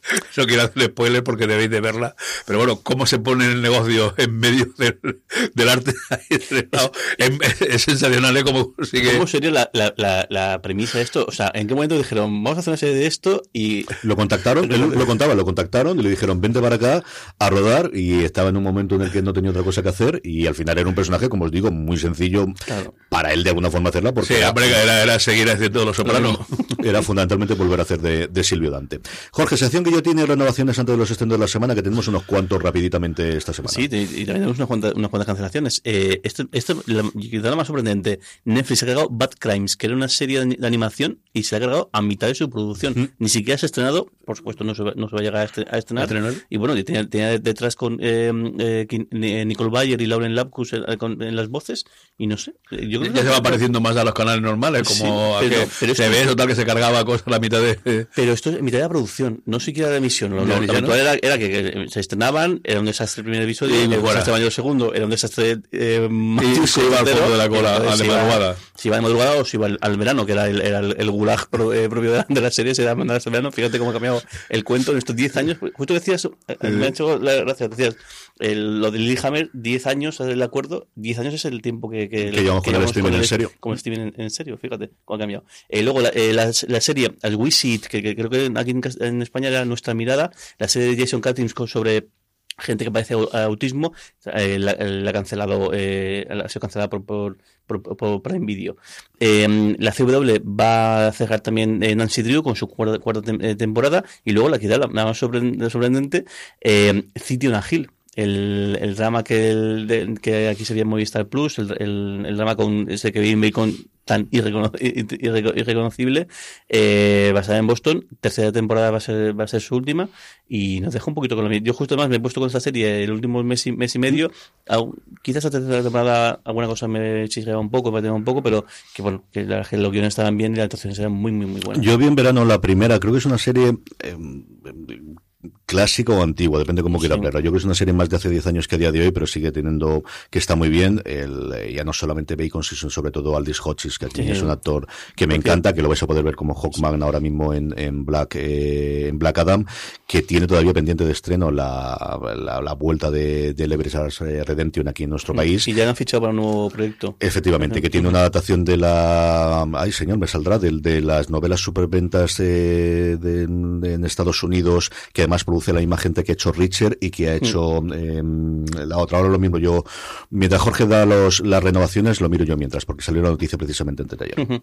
No quiero hacer spoiler porque debéis de verla. Pero bueno, cómo se pone el negocio en medio del, del arte es, sensacional, ¿eh? Cómo sigue... ¿Cómo sería la, la, la, la premisa de esto? O sea, ¿en qué momento dijeron, vamos a hacer una serie de esto y Lo contactaron, él lo contaba, lo contactaron y le dijeron, vente para acá a rodar y estaba en un momento en el que no tenía otra cosa que hacer y al final era un personaje, como os digo, muy sencillo Claro. para él de alguna forma hacerla porque Sí, era- hombre, era, era seguir haciendo los sopranos. era fundamentalmente volver a hacer de, de Silvio Dante. Jorge, sección que yo tiene renovaciones antes de los estrenos de la semana, que tenemos unos cuantos rapiditamente esta semana. Sí, y y también tenemos unas cuantas, unas cuantas cancelaciones. Eh, esto, esto la, la más sorprendente. Netflix ha cargado Bad Crimes, que era una serie de, ani- de animación, y se ha cargado a mitad de su producción. Ni siquiera se ha estrenado, por supuesto, no se va, no se va a llegar a, estre- a estrenar. Y bueno, tenía, tenía detrás con eh, eh, eh, Nicole Bayer y Lauren Lapkus en, las voces, y no sé. Yo creo Ya que- se va pareciendo más a los canales normales, como Sí, a que pero se esto- ve total que se cargaba cosas a la mitad de... Pero esto es mitad de la producción, no siquiera de emisión. Lo, lo- lo habitual era, era que, que se estrenaban, era un desastre el primer episodio, Y era un desastre mayor el segundo, era un desastre eh, más Y se iba al de la cola a de madrugada. Si iba de madrugada o si iba al, al verano, que era el, era el, el gulag pro- eh, propio de la, de la serie, se era mandar al verano. Fíjate cómo ha cambiado el cuento en estos 10 años. Justo decías, eh, me ha hecho la gracia, decías, el- lo de Lillehammer, 10 años el acuerdo, 10 años es el tiempo que, que, Que llevamos con el streaming en serio. Con streaming en, en serio, fíjate cómo ha cambiado. Eh, luego la, eh, la, la serie, el Wisit, que, que creo que aquí en, España era nuestra mirada, la serie de Jason Cuttings sobre gente que padece au- autismo, eh, la, la ha cancelado, eh, ha sido cancelada por, por, por, por Prime Video. Eh, la CW va a cerrar también eh, Nancy Drew con su cuarta, cuarta eh, temporada y luego la queda la, más sorpre- sorprendente, eh, City on a. El, el drama que, el, de- que aquí sería Movistar Plus, el, el, el drama con ese que Kevin Bacon tan irrecono- irreco- irreconocible, eh, basada en Boston. Tercera temporada va a ser, va a ser su última y nos deja un poquito con lo mismo. Yo justo más me he puesto con esta serie el último mes y, mes y medio. Aún- quizás la tercera temporada alguna cosa me chisqueaba un poco, me tenía un poco, pero que bueno, que, la- que los guiones estaban bien y la actuación era muy, muy, muy buena. Yo vi en verano la primera, creo que es una serie eh, clásica o antigua, depende cómo quiera Sí. verla. Yo creo que es una serie más de hace 10 años que a día de hoy, pero sigue teniendo, que está muy bien. El, eh, ya no solamente Bacon, sino sobre todo Aldis Hodges, que aquí Sí. es un actor que me encanta, que lo vais a poder ver como Hawkman ahora mismo en, en Black, eh, en Black Adam, que tiene todavía pendiente de estreno la, la, la vuelta de, de Leverage Redemption aquí en nuestro país. Y ya han fichado para un nuevo proyecto. Efectivamente, que tiene una adaptación de la. Ay, señor, me saldrá del de las novelas superventas de, de- de- en Estados Unidos, que además produce la misma gente que ha hecho Richard y que ha hecho eh, la otra. Ahora lo mismo yo. Mientras Jorge da los, las renovaciones, lo miro yo mientras, porque salió la noticia precisamente antes de ayer.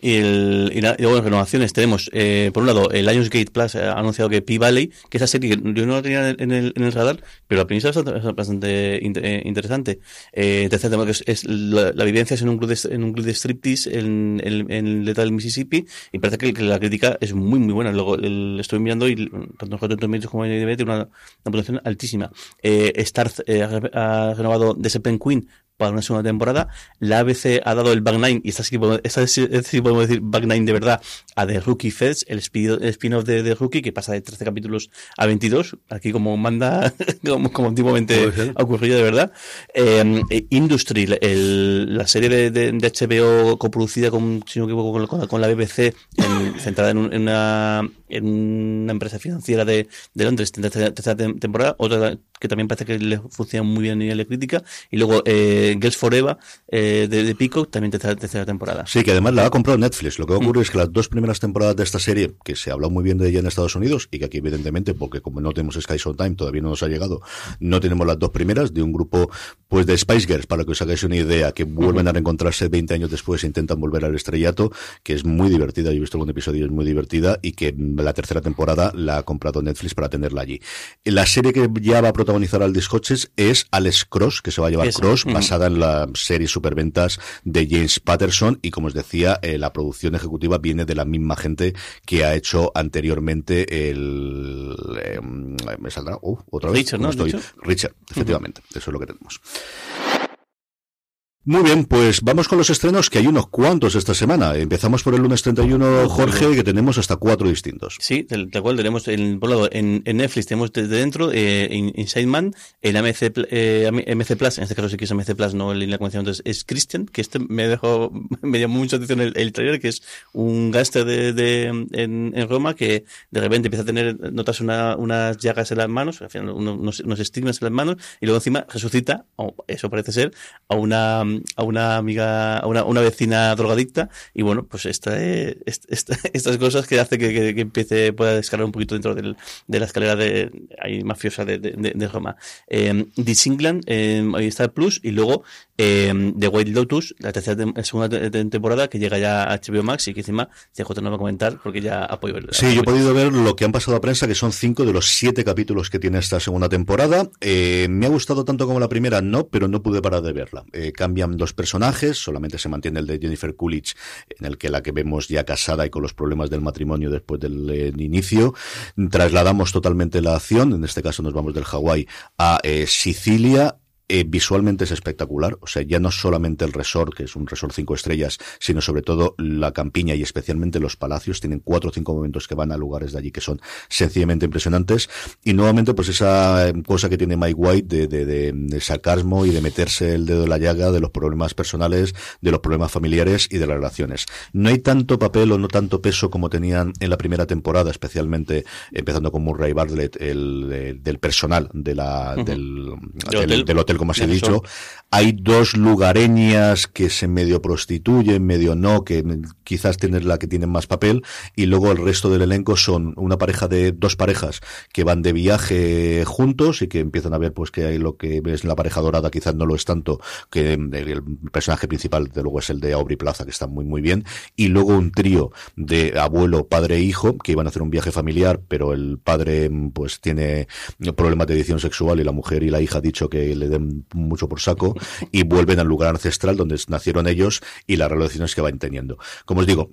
Y, el, y, la- y luego en renovaciones tenemos, eh, por un lado, el Lionsgate Plus ha anunciado que P-Valley, que esa serie que yo no la tenía en el, en el radar, pero la premisa es bastante, eh, interesante. Eh, tercer tema que es, es la, la vivencia es en un club de, en un club de striptease en, en, en Lethal Mississippi y parece que, que la crítica es muy muy buena. Luego el, estoy mirando y tanto en Como IMDb tiene una, una puntuación altísima. Eh, Starz eh, ha, renovado Serpent Queen para una segunda temporada. La ABC ha dado el Back Nine, y esta sí, esta sí, esta sí podemos decir Back Nine de verdad, a The Rookie Feds, el spin-off de The Rookie, que pasa de 13 capítulos a 22, aquí como manda, como, como antiguamente ha ocurrido de verdad. Eh, eh, Industry, el- la serie de, de- de HBO coproducida con, si no me equivoco, con, la- con la BBC, en- centrada en, un- en una, en una empresa financiera de, de Londres, tercera, tercera tem- temporada, otra que también parece que le funciona muy bien a nivel de crítica, y luego eh, Girls Forever eh, de, de Peacock, también tercera, tercera temporada. Sí, que además la ha comprado Netflix. Lo que ocurre es que las dos primeras temporadas de esta serie, que se ha hablado muy bien de ella en Estados Unidos, y que aquí evidentemente, porque como no tenemos Sky Time, todavía no nos ha llegado, no tenemos las dos primeras, de un grupo pues de Spice Girls, para que os hagáis una idea, que vuelven a reencontrarse 20 años después e intentan volver al estrellato, que es muy divertida, yo he visto algún episodio, es muy divertida, y que la tercera temporada la ha comprado Netflix para tenerla allí. La serie que ya va a protagonizar al Discoches es Alex Cross, que se va a llevar. Cross, basada en la serie superventas de James Patterson y como os decía, eh, la producción ejecutiva viene de la misma gente que ha hecho anteriormente el... eh, me saldrá... Uh, otra vez. Richard, ¿cómo ¿no? estoy? Richard, efectivamente. Eso es lo que tenemos. Muy bien, pues vamos con los estrenos, que hay unos cuantos esta semana. Empezamos por el lunes 31, Jorge, que tenemos hasta cuatro distintos. Sí, tal, cual tenemos, en, por lado, en, en Netflix tenemos desde dentro eh, In- Inside Man, el MC, Pl- eh, MC Plus, en este caso sí que es MC Plus, no en la convención, entonces es Christian, que este me dejó, me llamó mucho atención el, el trailer, que es un gángster de, de, en, en Roma que de repente empieza a tener, notas una, unas llagas en las manos, al final unos, unos, unos estigmas en las manos, y luego encima resucita, o eso parece ser, a una, a una amiga, a una, una vecina drogadicta, y bueno, pues esta, eh, est- esta- estas cosas que hace que, que, que empiece, pueda escalar un poquito dentro del, de la escalera de, ahí mafiosa de, de, de- Roma. Eh, This England, eh, ahí está el Plus, y luego eh, The White Lotus, la tercera tem- segunda te- te- temporada, que llega ya a HBO Max, y que encima CJ no va a comentar, porque ya apoyo el Sí, yo he podido ver lo que han pasado a prensa, que son cinco de los siete capítulos que tiene esta segunda temporada. Eh, me ha gustado tanto como la primera, no, pero no pude parar de verla. Eh, los personajes, solamente se mantiene el de Jennifer Coolidge, en el que la que vemos ya casada y con los problemas del matrimonio después del eh, inicio. Trasladamos totalmente la acción, en este caso nos vamos del Hawái a eh, Sicilia eh, visualmente es espectacular. O sea, ya no solamente el resort, que es un resort cinco estrellas, sino sobre todo la campiña y especialmente los palacios. Tienen cuatro o cinco momentos que van a lugares de allí que son sencillamente impresionantes. Y nuevamente, pues esa eh, cosa que tiene Mike White de, de, de, sarcasmo y de meterse el dedo en la llaga de los problemas personales, de los problemas familiares y de las relaciones. No hay tanto papel o no tanto peso como tenían en la primera temporada, especialmente empezando con Murray Bartlett, el, del personal de la, del, del, hotel. del, hotel. Como se ha dicho. Hay dos lugareñas que se medio prostituyen, medio no, que quizás tienen la que tienen más papel, y luego el resto del elenco son una pareja de dos parejas que van de viaje juntos y que empiezan a ver pues que hay lo que es la pareja dorada, quizás no lo es tanto, que el personaje principal de luego es el de Aubrey Plaza, que está muy muy bien, y luego un trío de abuelo, padre e hijo, que iban a hacer un viaje familiar, pero el padre pues tiene problemas de edición sexual y la mujer y la hija ha dicho que le den mucho por saco y vuelven al lugar ancestral donde nacieron ellos y las relaciones que van teniendo. Como os digo,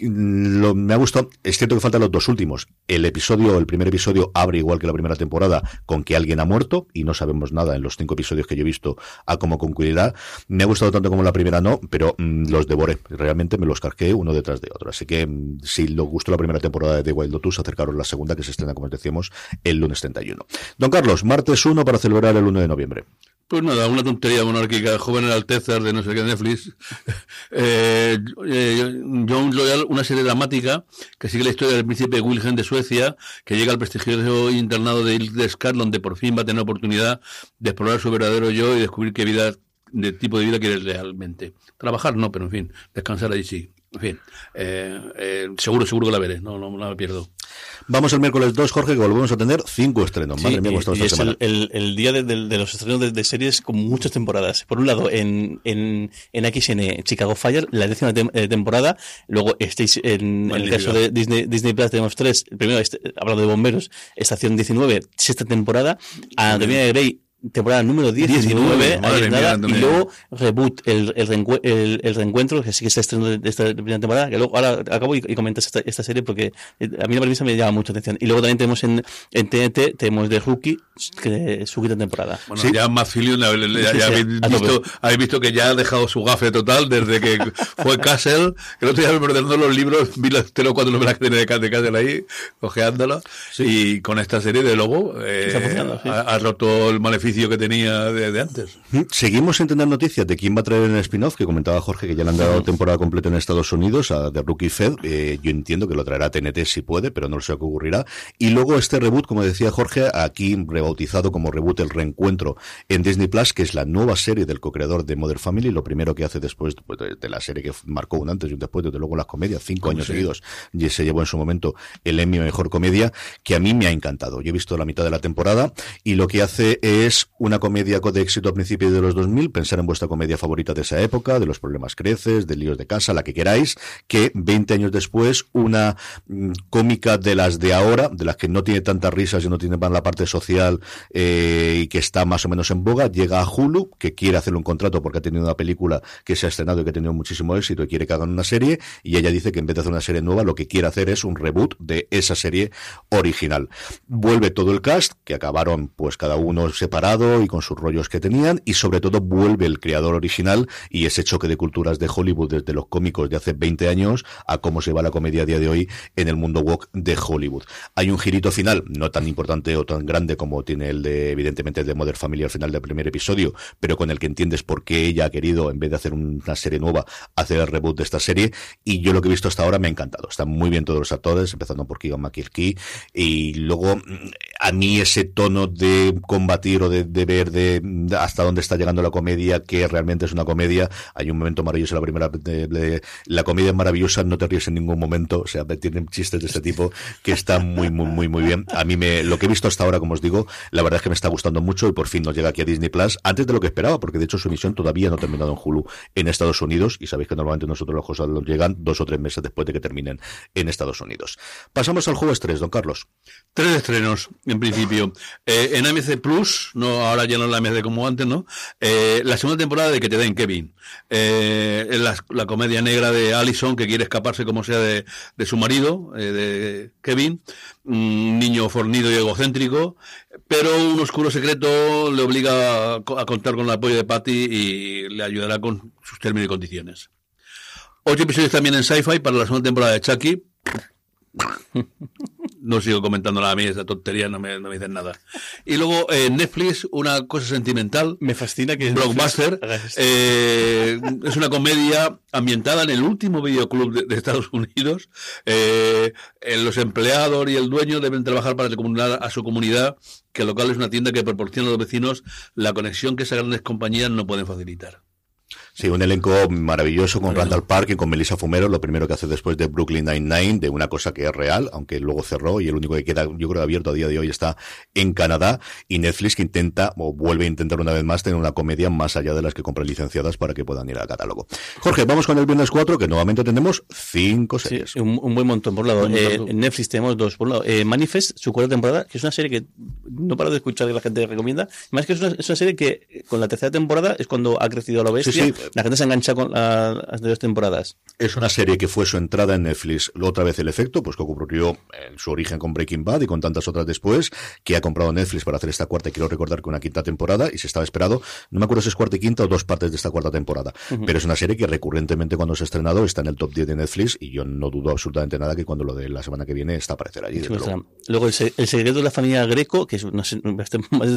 lo, me ha gustado, es cierto que faltan los dos últimos. El episodio, el primer episodio abre igual que la primera temporada con que alguien ha muerto y no sabemos nada en los cinco episodios que yo he visto a cómo concluirá. Me ha gustado tanto como la primera no, pero mmm, los devoré. Realmente me los cargué uno detrás de otro. Así que si les gustó la primera temporada de The Wild Lotus, acercaros la segunda que se estrena, como decíamos, el lunes 31. Don Carlos, martes 1 para celebrar el 1 de noviembre. Pues nada, una tontería monárquica, joven en Alteza de no sé qué Netflix. eh, eh, John Loyal, una serie dramática que sigue la historia del príncipe Wilhelm de Suecia, que llega al prestigioso internado de Hildescar, donde por fin va a tener oportunidad de explorar su verdadero yo y descubrir qué vida, de tipo de vida quiere realmente. Trabajar no, pero en fin, descansar ahí sí. En fin, eh, eh, seguro, seguro que la veré, no, no, no la pierdo. Vamos el miércoles 2, Jorge, que volvemos a tener cinco estrenos. Madre Sí, mía, y, y esta es semana. el, el, el día de, de- de los estrenos de, de series con muchas temporadas. Por un lado, en, en, en XN Chicago Fire, la décima eh, temporada. Luego, estáis en, en el caso de Disney, Disney Plus tenemos tres. El primero, este, hablando de bomberos, Estación 19, sexta temporada. Anatomía de Grey, temporada número 19, 19, ahí madre es mía, nada. Anatomía. y luego, Reboot, el, el, reencue- el, el reencuentro, que sí que está estrenando de, de esta primera temporada, que luego ahora acabo y, y comentas esta, esta serie porque eh, a mí la premisa me llama mucha atención. Y luego también tenemos en, en TNT, tenemos The Rookie, que su quinta temporada. Bueno, Sí. ya Matt Fillion, ya, ya Sí, sí, habéis, visto, habéis visto que ya ha dejado su gafe total desde que fue Castle. El otro día me ordenando los libros, vi las tres o cuatro novelas que tiene de Castle de ahí, cojeándolo. Y con esta serie, de Lobo, eh, sí. ha, ha roto el maleficio que tenía de, de antes. Mm, Seguimos sin tener noticias de quién va a traer el spin-off, que comentaba Jorge que ya le han dado temporada completa en Estados Unidos a The Rookie Fed. Eh, yo entiendo que lo traerá TNT si puede, pero no sé qué ocurrirá. Y luego este reboot, como decía Jorge, aquí rebautizado como reboot el reencuentro en Disney Plus, que es la nueva serie del co-creador de Mother Family, lo primero que hace después pues, de, de la serie que marcó un antes y un después, desde luego las comedias, cinco años sí. seguidos, y se llevó en su momento el Emmy Mejor Comedia, que a mí me ha encantado. Yo he visto la mitad de la temporada y lo que hace es una comedia de éxito a principios de los 2000, pensar en vuestra comedia favorita de esa época, de los problemas creces, de líos de casa, la que queráis, que 20 años después una mm, cómica de las de ahora, de las que no tiene tantas risas y no tiene más la parte social eh, y que está más o menos en boga, llega a Hulu, que quiere hacerle un contrato porque ha tenido una película que se ha estrenado y que ha tenido muchísimo éxito y quiere que hagan una serie, y ella dice que en vez de hacer una serie nueva, lo que quiere hacer es un reboot de esa serie original. Vuelve todo el cast, que acabaron pues cada uno separado y con sus rollos que tenían, y sobre todo vuelve el creador original y ese choque de culturas de Hollywood desde los cómicos de hace 20 años a cómo se va la comedia a día de hoy en el mundo woke de Hollywood. Hay un girito final, no tan importante o tan grande como tiene el de, evidentemente, el de Mother Family al final del primer episodio, pero con el que entiendes por qué ella ha querido, en vez de hacer una serie nueva, hacer el reboot de esta serie. Y yo lo que he visto hasta ahora me ha encantado. Están muy bien todos los actores, empezando por Keegan McKill y luego mm, a mí ese tono de combatir o de, de ver de, hasta dónde está llegando la comedia, que realmente es una comedia. Hay un momento maravilloso en la primera, la comedia es maravillosa, no te ríes en ningún momento, o sea, tienen chistes de este tipo que están muy, muy, muy, muy bien. A mí me, lo que he visto hasta ahora, como os digo, la verdad es que me está gustando mucho y por fin nos llega aquí a Disney Plus, antes de lo que esperaba, porque de hecho su emisión todavía no ha terminado en Hulu en Estados Unidos y sabéis que normalmente nosotros las cosas llegan dos o tres meses después de que terminen en Estados Unidos. Pasamos al jueves 3, don Carlos. Tres estrenos, en principio. Eh, en AMC Plus, no ahora ya no la MD como antes, ¿no? Eh, la segunda temporada de Que te den Kevin. Eh, la, la, comedia negra de Allison que quiere escaparse como sea de, de su marido, eh, de Kevin, un niño fornido y egocéntrico, pero un oscuro secreto le obliga a, a contar con el apoyo de Patty y le ayudará con sus términos y condiciones. Ocho episodios también en Sci-Fi para la segunda temporada de Chucky. No sigo comentando nada a mí, esa tontería no me, no me dicen nada. Y luego eh, Netflix, una cosa sentimental. Me fascina que... Blockbuster. Eh, es una comedia ambientada en el último videoclub de, de Estados Unidos. Eh, los empleados y el dueño deben trabajar para comunicar a su comunidad que el local es una tienda que proporciona a los vecinos la conexión que esas grandes compañías no pueden facilitar. Sí, un elenco maravilloso con Randall Park y con Melissa Fumero, lo primero que hace después de Brooklyn Nine-Nine, de una cosa que es real, aunque luego cerró y el único que queda, yo creo, abierto a día de hoy está en Canadá y Netflix que intenta, o vuelve a intentar una vez más, tener una comedia más allá de las que compran licenciadas para que puedan ir al catálogo. Jorge, vamos con el viernes 4, que nuevamente tenemos cinco series. Sí, un, un, buen montón, por un lado. Eh, en Netflix tenemos dos. Por un lado, eh, Manifest, su cuarta temporada, que es una serie que no paro de escuchar que la gente recomienda. Más que es una, es una serie que con la tercera temporada es cuando ha crecido a lo bestia. Sí, sí. La gente se engancha con las anteriores temporadas. Es una serie que fue su entrada en Netflix, otra vez el efecto, pues que ocurrió en su origen con Breaking Bad y con tantas otras después, que ha comprado Netflix para hacer esta cuarta, y quiero recordar que una quinta temporada, y se estaba esperado, no me acuerdo si es cuarta y quinta o dos partes de esta cuarta temporada, uh -huh. pero es una serie que recurrentemente cuando se ha estrenado está en el top 10 de Netflix, y yo no dudo absolutamente nada que cuando lo de la semana que viene está a aparecer allí. Sí, luego. luego el, el, secreto de la familia Greco, que es una, más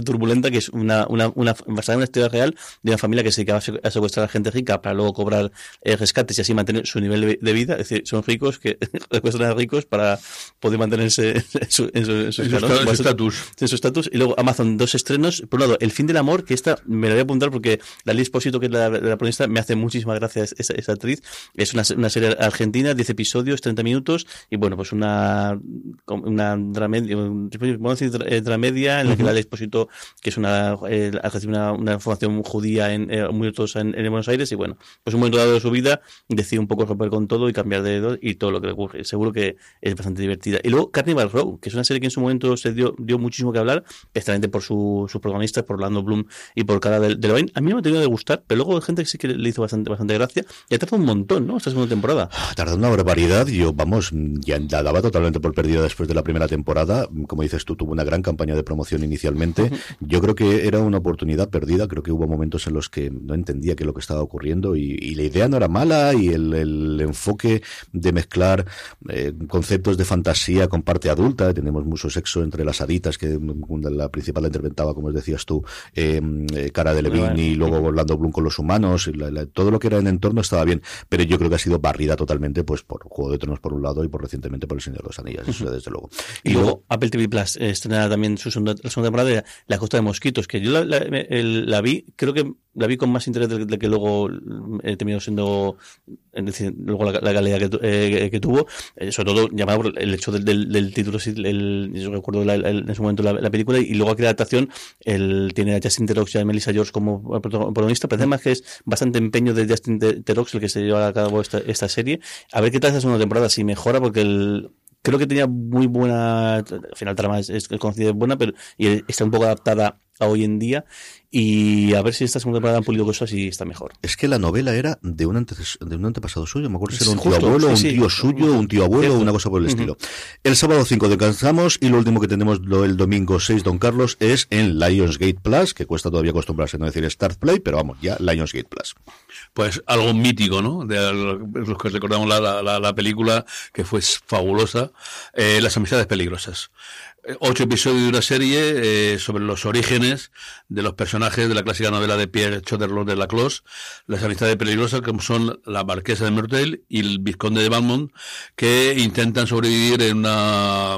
turbulenta, que es una, una, una, basada en una historia real de una familia que se dedicaba a secuestrar a gente rica para luego cobrar eh, rescates y así mantener su nivel de vida. Es decir, son ricos que recuestan a ricos para poder mantenerse en su estatus. En su estatus. Y luego Amazon, dos estrenos. Por un lado, El fin del amor, que esta me la voy a apuntar porque la Liz Posito, que es la, la protagonista, me hace muchísimas gracias esa, esa actriz. Es una, una, serie argentina, 10 episodios, 30 minutos. Y bueno, pues una, una dramedia, vamos a decir dramedia en la que uh -huh. la Liz Posito, que es una, eh, una, una formación judía en, eh, muy ortodoxa en, en Buenos Aires. Y bueno, pues un momento dado de su vida decide un poco romper con todo y cambiar de dedo y todo lo que le ocurre. Seguro que es bastante divertida. Y luego Carnival Row, que es una serie que en su momento se dio, dio muchísimo que hablar, especialmente por sus su protagonistas, por Orlando Bloom y por cara de, de Levine. A mí no me ha tenido de gustar, pero luego hay gente que sí que le hizo bastante, bastante gracia. Y ha tardado un montón, ¿no? Esta segunda temporada. Ha tardado una barbaridad. Yo, vamos, ya la daba totalmente por perdida después de la primera temporada. Como dices tú, tuvo una gran campaña de promoción inicialmente. Yo creo que era una oportunidad perdida. Creo que hubo momentos en los que no entendía qué es lo que estaba ocurriendo y, y la idea no era mala y el, el enfoque de mezclar eh, conceptos de fantasía con parte adulta. Tenemos mucho sexo entre las haditas, que la principal la interpretaba, como decías tú, eh, Cara de Levine bueno, y luego Orlando Bloom con los humanos. Y la, la, todo lo que era en entorno estaba bien, pero yo creo que ha sido barrida totalmente pues por Juego de Tronos por un lado y por recientemente por El Señor de los Anillos, eso desde luego. Y, y luego, luego, Apple TV Plus eh, estrenará también su segunda, segunda temporada de La Costa de Mosquitos, que yo la, la, el, la vi, creo que la vi con más interés de, de que luego eh, terminado siendo es decir, luego la, la calidad que, eh, que tuvo, eh, sobre todo llamado por el hecho del, del, del título, sí, el, yo recuerdo la, el, en ese momento la, la, película, y luego aquí la adaptación, el, tiene a Justin Terox y a Melissa George como protagonista, pero además que es bastante empeño de Justin Terox el que se lleva a cabo esta, serie. A ver qué tal esta segunda temporada, si mejora, porque el, creo que tenía muy buena, al final trama es, es conocida buena, pero y está un poco adaptada a hoy en día y a ver si esta segunda temporada han pulido cosas y está mejor. Es que la novela era de un, antes, de un antepasado suyo, me acuerdo si era un tío abuelo, sí, un tío sí. suyo, un tío abuelo, Cierto. una cosa por el uh -huh. estilo. El sábado 5 descansamos y lo último que tenemos lo, el domingo 6, Don Carlos, es en Lionsgate Plus, que cuesta todavía acostumbrarse a no decir Start Play, pero vamos, ya Lionsgate Plus. Pues algo mítico, ¿no? De los que recordamos la, la, la película, que fue fabulosa, eh, Las amistades peligrosas ocho episodios de una serie eh, sobre los orígenes de los personajes de la clásica novela de Pierre Choderlos de la Clos, las amistades peligrosas como son la marquesa de Mertel y el vizconde de Valmont, que intentan sobrevivir en una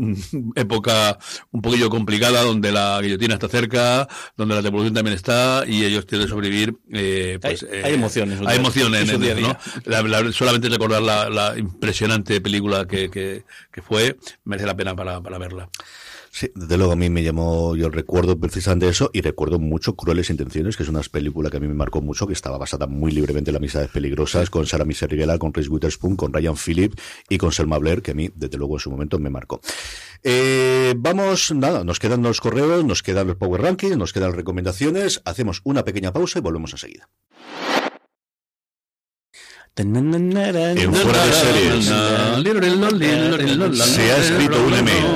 época un poquillo complicada donde la guillotina está cerca, donde la revolución también está y ellos tienen que sobrevivir. Eh, pues, hay, eh, hay, emociones. Hay emociones en, en ¿no? La, la, solamente recordar la, la impresionante película que, que, que, fue merece la pena para, para verla. Sí, desde luego a mí me llamó, yo recuerdo precisamente eso y recuerdo mucho Crueles Intenciones, que es una película que a mí me marcó mucho, que estaba basada muy libremente en las amistades peligrosas, con Sarah Michelle con Reese Witherspoon, con Ryan Phillip y con Selma Blair, que a mí desde luego en su momento me marcó. Eh, vamos, nada, nos quedan los correos, nos quedan los Power Rankings, nos quedan las recomendaciones, hacemos una pequeña pausa y volvemos enseguida. En fuera de series se ha escrito un email.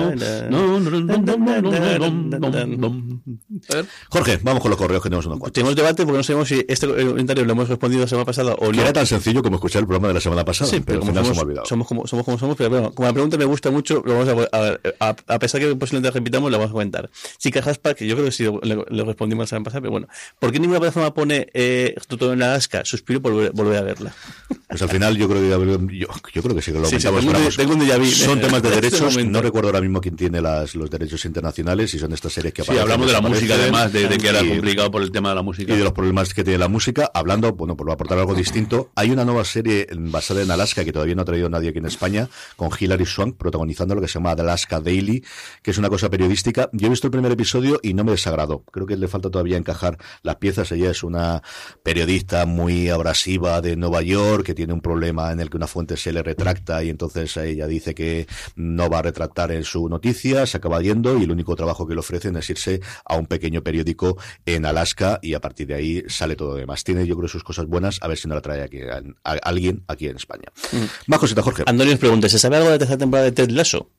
Jorge, vamos con los correos que tenemos unos cuantos. Tenemos debate porque no sabemos si este comentario lo hemos respondido la semana pasada o no. Era tan sencillo como escuchar el programa de la semana pasada, Sí, pero pero al final se somos, me ha olvidado. somos como somos, como somos, pero bueno, como la pregunta me gusta mucho, lo vamos a, a, a, a pesar que posiblemente la repitamos, la vamos a comentar. Chica Haspa, que yo creo que sí lo, lo respondimos la semana pasada, pero bueno, ¿por qué ninguna plataforma pone eh, todo en Alaska? Suspiro por volver, volver a verla. Pues al final yo creo que yo, yo creo que sí que lo Sí, sí, tengo un- tengo un vu. son temas de este derechos. no recuerdo ahora mismo quién tiene las, los derechos internacionales y son estas series que Sí, aparecen, hablamos de la música además, de, de que era y- complicado por el tema de la música. y de los problemas que tiene la música. Hablando, bueno, por aportar algo distinto, hay una nueva serie basada en Alaska que todavía no ha traído nadie aquí en España, con Hilary Swank protagonizando lo que se llama Alaska Daily, que es una cosa periodística. Yo he visto el primer episodio y no me desagradó. Creo que le falta todavía encajar las piezas. Ella es una periodista muy abrasiva de Nueva York que tiene un problema en el que una fuente se le retracta y entonces ella dice que no va a retractar en su noticia, se acaba yendo y el único trabajo que le ofrecen es irse a un pequeño periódico en Alaska y a partir de ahí sale todo lo demás. Tiene yo creo sus cosas buenas, a ver si no la trae aquí a, a alguien aquí en España. Más cositas, Jorge. Antonio nos pregunta, ¿se sabe algo de la tercera temporada de Ted Lasso?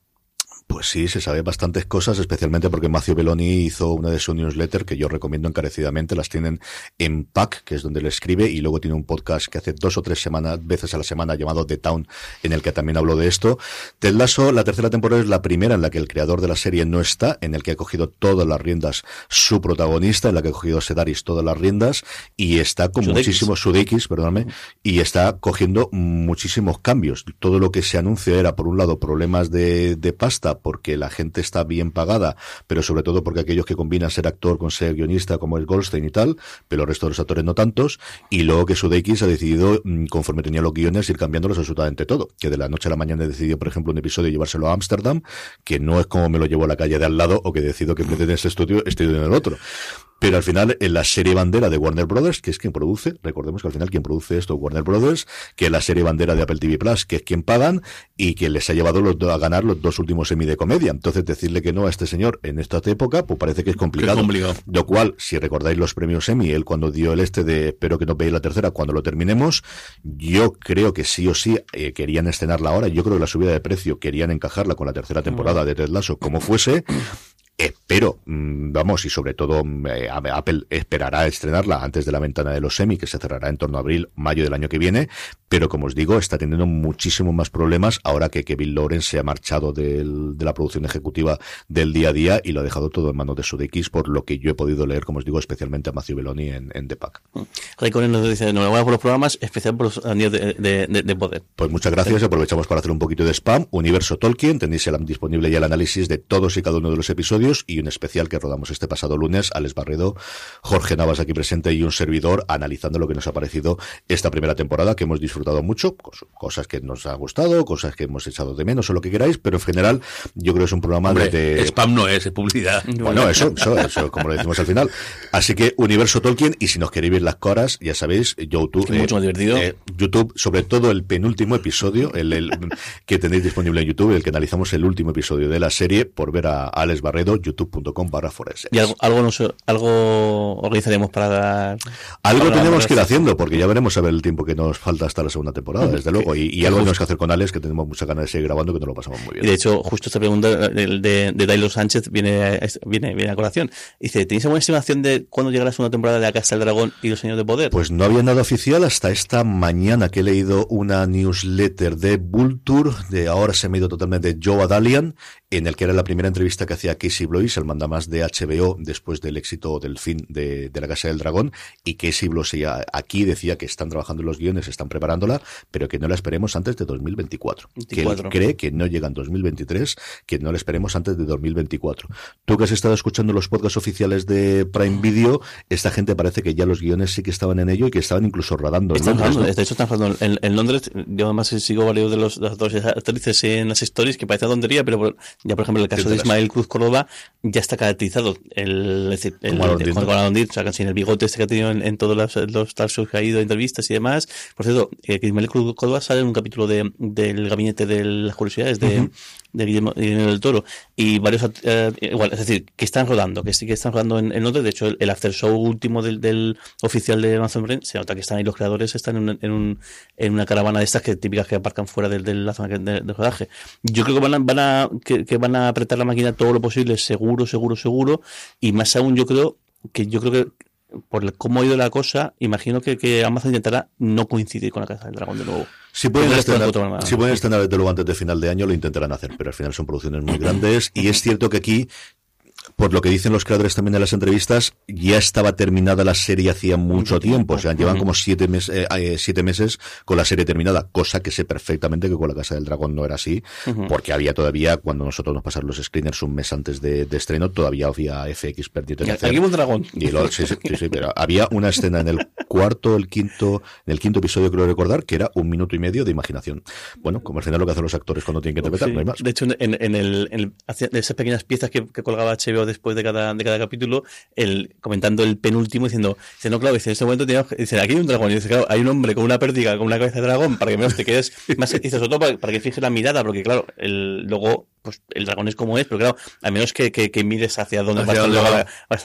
Pues sí, se sabe bastantes cosas, especialmente porque Macio Belloni hizo una de sus newsletters que yo recomiendo encarecidamente. Las tienen en Pack, que es donde le escribe, y luego tiene un podcast que hace dos o tres semanas, veces a la semana llamado The Town, en el que también habló de esto. Ted Lasso, la tercera temporada es la primera en la que el creador de la serie no está, en el que ha cogido todas las riendas su protagonista, en la que ha cogido Sedaris todas las riendas, y está con muchísimos, Sudeikis, perdóname, y está cogiendo muchísimos cambios. Todo lo que se anuncia era, por un lado, problemas de, de pasta, porque la gente está bien pagada, pero sobre todo porque aquellos que combinan ser actor con ser guionista, como el Goldstein y tal, pero el resto de los actores no tantos, y luego que Sudeikis ha decidido, mm, conforme tenía los guiones, ir cambiándolos absolutamente todo, que de la noche a la mañana decidió, por ejemplo, un episodio llevárselo a Ámsterdam, que no es como me lo llevo a la calle de al lado, o que decido que en vez en ese estudio, estoy en el otro. Pero al final, en la serie bandera de Warner Brothers, que es quien produce, recordemos que al final quien produce esto es Warner Brothers, que es la serie bandera de Apple TV Plus, que es quien pagan y que les ha llevado los a ganar los dos últimos de comedia. Entonces, decirle que no a este señor en esta época, pues parece que es complicado. Es complicado. Lo cual, si recordáis los premios Emmy, él cuando dio el este de espero que no veáis la tercera cuando lo terminemos, yo creo que sí o sí eh, querían estrenarla ahora. Yo creo que la subida de precio querían encajarla con la tercera temporada de Ted Lasso como fuese. Espero, mm, vamos, y sobre todo mm, eh, Apple esperará estrenarla antes de la ventana de los semi, que se cerrará en torno a abril, mayo del año que viene, pero como os digo, está teniendo muchísimos más problemas ahora que Kevin Lawrence se ha marchado del- de la producción ejecutiva del día a día y lo ha dejado todo en manos de Sudeikis, por lo que yo he podido leer, como os digo, especialmente a Matthew Belloni en, en The Pack. Raikkonen nos dice, enhorabuena por los programas, especial por los anillos de, de, de- de poder. Pues muchas gracias, aprovechamos para hacer un poquito de spam. Universo Tolkien, tenéis el- disponible ya el análisis de todos y cada uno de los episodios y un especial que rodamos este pasado lunes, Alex Barredo, Jorge Navas aquí presente y un servidor analizando lo que nos ha parecido esta primera temporada que hemos disfrutado mucho, cos- cosas que nos ha gustado, cosas que hemos echado de menos o lo que queráis, pero en general yo creo que es un programa Hombre, de... spam no es, es publicidad. Bueno, eso, eso, eso, como lo decimos al final. Así que Universo Tolkien, y si nos queréis ver las caras, ya sabéis, YouTube. Es mucho más divertido. eh, YouTube, sobre todo el penúltimo episodio, el, el que tenéis disponible en YouTube, el que analizamos el último episodio de la serie, por ver a Alex Barredo, youtube.com barra. Y algo, algo, nos, algo organizaremos para dar... Algo para tenemos dar- que ir haciendo, porque ya veremos a ver el tiempo que nos falta hasta la segunda temporada, desde luego. Y, y algo tenemos que hacer con Alex, que tenemos muchas ganas de seguir grabando, que nos lo pasamos muy Y bien. de hecho, justo esta pregunta de, de, Sánchez viene, viene, viene a colación. Dice, ¿tenéis alguna estimación de cuándo llegará la segunda temporada de La Casa del Dragón y Los Señores de Poder? Pues no había nada oficial hasta esta mañana que he leído una newsletter de Vulture, de ahora se me ha ido totalmente de Joe Adalian, en el que era la primera entrevista que hacía Casey Blois, el mandamás de HBO, después del éxito del fin de, de La Casa del Dragón, y Steve Blois aquí decía que están trabajando en los guiones, están preparándola, pero que no la esperemos antes de 2024. 24. Que él cree que no llega en 2023, que no la esperemos antes de 2024. Tú que has estado escuchando los podcasts oficiales de Prime Video, esta gente parece que ya los guiones sí que estaban en ello y que estaban incluso rodando en Están Londres, rodando, ¿no? de hecho están rodando en, en Londres. Yo además sigo varios de los, de las dos actrices en las stories que parece tontería, pero ya por ejemplo el caso de. Ismael Cruz Córdoba ya está caracterizado el, es decir, el, Como Alondín, con- Alondín, o sea, el bigote este que ha tenido en, en todos los, los talk shows que ha ido, entrevistas y demás. Por cierto, eh, Ismael Cruz Córdoba sale en un capítulo de, del gabinete de las curiosidades de, de Guillermo, del Toro y varios eh, igual, es decir, que están rodando, que sí que están rodando en, en Londres. De hecho, el, el after show último del, del oficial de Amazon Prime se nota que están ahí los creadores, están en, un- en, un, en una caravana de estas que típicas que aparcan fuera del- de, la zona de, de rodaje. Yo creo que van a, van a que, que van a apretar la máquina todo lo posible, seguro, seguro, seguro, y más aún yo creo que yo creo que por cómo ha ido la cosa, imagino que, que Amazon intentará no coincidir con la Casa del Dragón de nuevo. Si pueden, estrenar, si pueden estrenar desde luego antes de final de año, lo intentarán hacer, pero al final son producciones muy grandes y es cierto que aquí, por lo que dicen los creadores también de las entrevistas, ya estaba terminada la serie hacía mucho tiempo, o sea, llevan como siete, mes- eh, eh, siete meses con la serie terminada, cosa que sé perfectamente que con la Casa del Dragón no era así, porque había todavía, cuando nosotros nos pasaron los screeners un mes antes de, de estreno, todavía había FX perdido hacer. Aquí un dragón. Y lo- sí, sí, sí, pero había una escena en el cuarto, el quinto, en el quinto episodio creo recordar, que era un minuto y medio de imaginación. Bueno, como al final lo que hacen los actores cuando tienen que interpretar, Sí. no hay más. De hecho, en, en el, en el- esas pequeñas piezas que, que colgaba HBO después de cada, de cada capítulo, el, comentando el penúltimo, diciendo, dice, no, claro, en este momento teníamos dice, aquí hay un dragón, y dice, claro, hay un hombre con una pértiga, con una cabeza de dragón, para que menos te quedes más, dice, sobre todo para, que fijes la mirada, porque claro, el, luego, pues el dragón es como es, pero claro, al menos que, que, que mires hacia dónde va a estar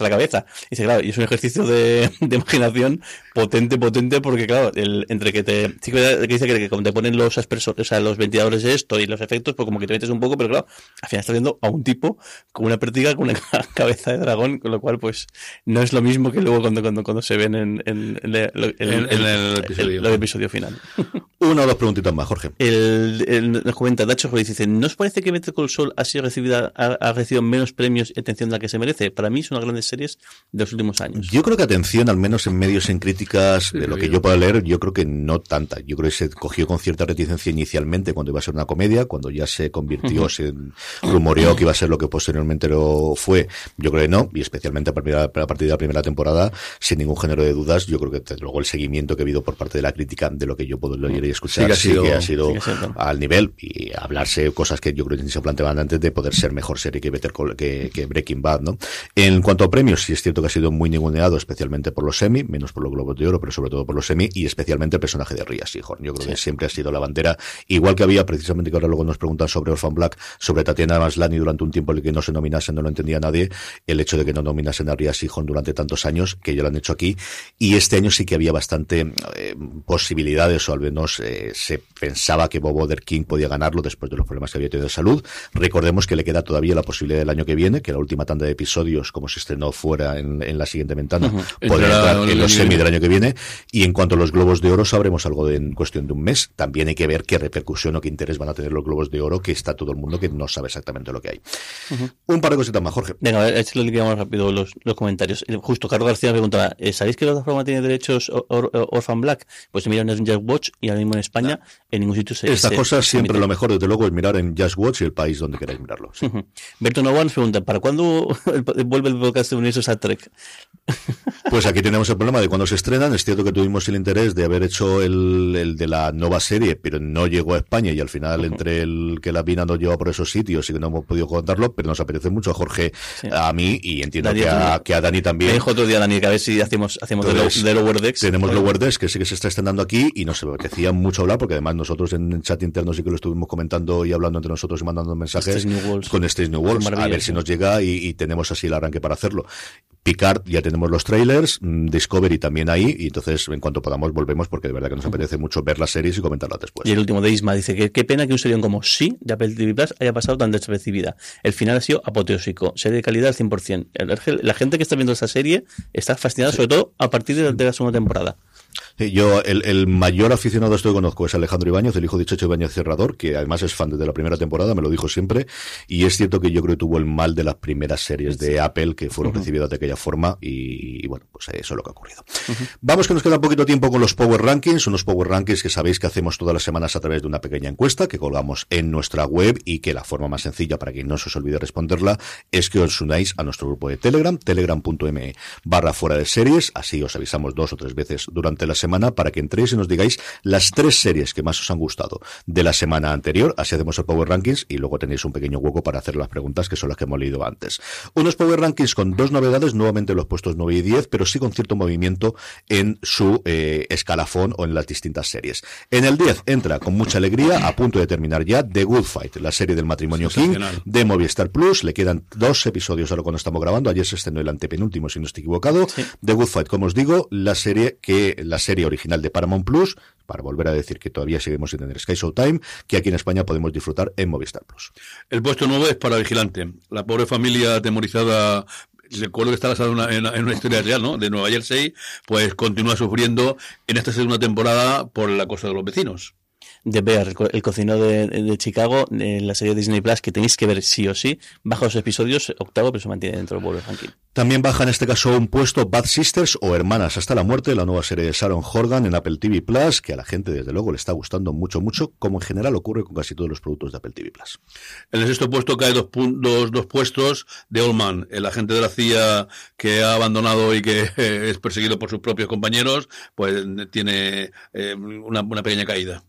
la, a cabeza. Dice, claro, y es un ejercicio de, de imaginación potente, potente, porque claro, el, entre que te, sí que dice que, como te ponen los aspersores, o sea, los ventiladores de esto y los efectos, pues como que te metes un poco, pero claro, al final estás viendo a un tipo con una pértiga, con una cabeza de dragón, con lo cual, pues, no es lo mismo que luego cuando, cuando, cuando se ven en, en, en, el- En- episodio. el- el episodio final. Una o dos preguntitas más, Jorge. El, el, nos comenta Dacho dice, ¿no os parece que Better Call Saul ha sido recibida, ha, ha recibido menos premios y atención de la que se merece? Para mí es una de las grandes series de los últimos años. Yo creo que atención, al menos en medios, en críticas, de lo que yo pueda leer, yo creo que no tanta. Yo creo que se cogió con cierta reticencia inicialmente cuando iba a ser una comedia, cuando ya se convirtió, se rumoreó que iba a ser lo que posteriormente lo fue. Yo creo que no, y especialmente a partir, de la- a partir de la primera temporada, sin ningún género de dudas, yo creo que desde luego el seguimiento que ha habido por parte de la crítica, de lo que yo puedo leer y escuchar, Sí que ha sido- que ha sido sí que ha sido. al nivel y hablarse cosas que yo creo que ni se antes de poder ser mejor serie que Better Call- que, que Breaking Bad, ¿no? En cuanto a premios, sí es cierto que ha sido muy ninguneado, especialmente por los Emmy, menos por los Globos de Oro, pero sobre todo por los Emmy y especialmente el personaje de Ria Seahorn. Yo creo que siempre ha sido la bandera, igual que había precisamente que ahora luego nos preguntan sobre Orphan Black, sobre Tatiana Maslany durante un tiempo en el que no se nominase, no lo entendía nadie, el hecho de que no nominasen a Ria Seahorn durante tantos años, que ya lo han hecho aquí, y este año sí que había bastante eh, posibilidades, o al menos eh, se pensaba que Bob Oder King podía ganarlo después de los problemas que había tenido de salud. Recordemos que le queda todavía la posibilidad del año que viene, que la última tanda de episodios, como se estrenó fuera en, en la siguiente ventana, podrá entrar el en los semi del año que viene. Y en cuanto a los Globos de Oro, sabremos algo de- en cuestión de un mes. También hay que ver qué repercusión o qué interés van a tener los Globos de Oro, que está todo el mundo que no sabe exactamente lo que hay. Un par de cositas más, Jorge. Venga, a ver, échale digamos rápido los, los comentarios. El- Justo Carlos García me preguntaba, ¿eh, ¿sabéis que la plataforma tiene derechos Or- Or- Orphan Black? Pues miran en Just Watch y ahora mismo en España en ningún sitio se Estas se- cosas se siempre lo mejor, desde luego, es mirar en Just Watch y el país donde queráis mirarlo. sí. Berto Novan nos pregunta, ¿para cuándo el- vuelve el podcast de Universos a Trek? Pues aquí tenemos el problema de cuando se estrenan. Es cierto que tuvimos el interés de haber hecho el, el de la nueva serie, pero no llegó a España y al final entre el que la Vina nos lleva por esos sitios y que no hemos podido contarlo, pero nos apetece mucho a Jorge, Sí. a mí y entiendo que a, también. que a Dani Me también. dijo otro día Dani que a ver si hacemos, hacemos de, lo- de Lower Decks. Tenemos Lower Decks, que sí que se está estrenando aquí y nos apetecía mucho hablar, porque además nosotros en el chat interno sí que lo estuvimos comentando y hablando entre nosotros y mandando mensajes con Stage New Worlds, a ver si nos llega y, y tenemos así el arranque para hacerlo. Picard, ya tenemos los trailers, mm, Discovery también ahí, y entonces en cuanto podamos volvemos, porque de verdad que nos apetece mucho ver las series y comentarlas después. Y el último de Isma dice que qué pena que un serión como Sí de Apple TV Plus haya pasado tan despercibida. El final ha sido apoteósico, serie de calidad al 100%. El- La gente que está viendo esta serie está fascinada, sobre todo a partir de la segunda temporada. Yo, el, el, mayor aficionado a esto que conozco es Alejandro Ibáñez, el hijo de Checho Ibáñez Cerrador, que además es fan desde la primera temporada, me lo dijo siempre, y es cierto que yo creo que tuvo el mal de las primeras series de Apple que fueron recibidas de aquella forma, y, y, bueno, pues eso es lo que ha ocurrido. Vamos que nos queda un poquito tiempo con los Power Rankings, unos Power Rankings que sabéis que hacemos todas las semanas a través de una pequeña encuesta que colgamos en nuestra web y que la forma más sencilla para que no se os olvide responderla es que os unáis a nuestro grupo de Telegram, telegram.me barra fuera de series, así os avisamos dos o tres veces durante la semana para que entréis y nos digáis las tres series que más os han gustado de la semana anterior, así hacemos el Power Rankings y luego tenéis un pequeño hueco para hacer las preguntas que son las que hemos leído antes. Unos Power Rankings con dos novedades, nuevamente los puestos 9 y 10, pero sí con cierto movimiento en su eh, escalafón o en las distintas series. En el 10 entra con mucha alegría, a punto de terminar ya, The Good Fight, la serie del matrimonio King de Movistar Plus. Le quedan dos episodios ahora cuando estamos grabando. Ayer se estrenó el antepenúltimo, si no estoy equivocado. Sí. The Good Fight, como os digo, la serie que la serie original de Paramount Plus, para volver a decir que todavía seguimos sin tener Sky Showtime, que aquí en España podemos disfrutar en Movistar Plus. El puesto nuevo es para Vigilante. La pobre familia atemorizada recuerdo que está basado en en una, historia real, ¿no? De Nueva Jersey, pues continúa sufriendo en esta segunda temporada por la cosa de los vecinos. De Bear, el cocinero de, de, Chicago, en la serie Disney Plus, que tenéis que ver sí o sí. Baja los episodios, octavo, pero se mantiene dentro del Power Ranking. También baja en este caso un puesto Bad Sisters o Hermanas hasta la muerte, la nueva serie de Sharon Horgan en Apple TV Plus, que a la gente desde luego le está gustando mucho, mucho, como en general ocurre con casi todos los productos de Apple TV Plus. En el sexto puesto cae dos, dos, dos puestos de Oldman, el agente de la CIA que ha abandonado y que es perseguido por sus propios compañeros, pues tiene eh, una, una pequeña caída.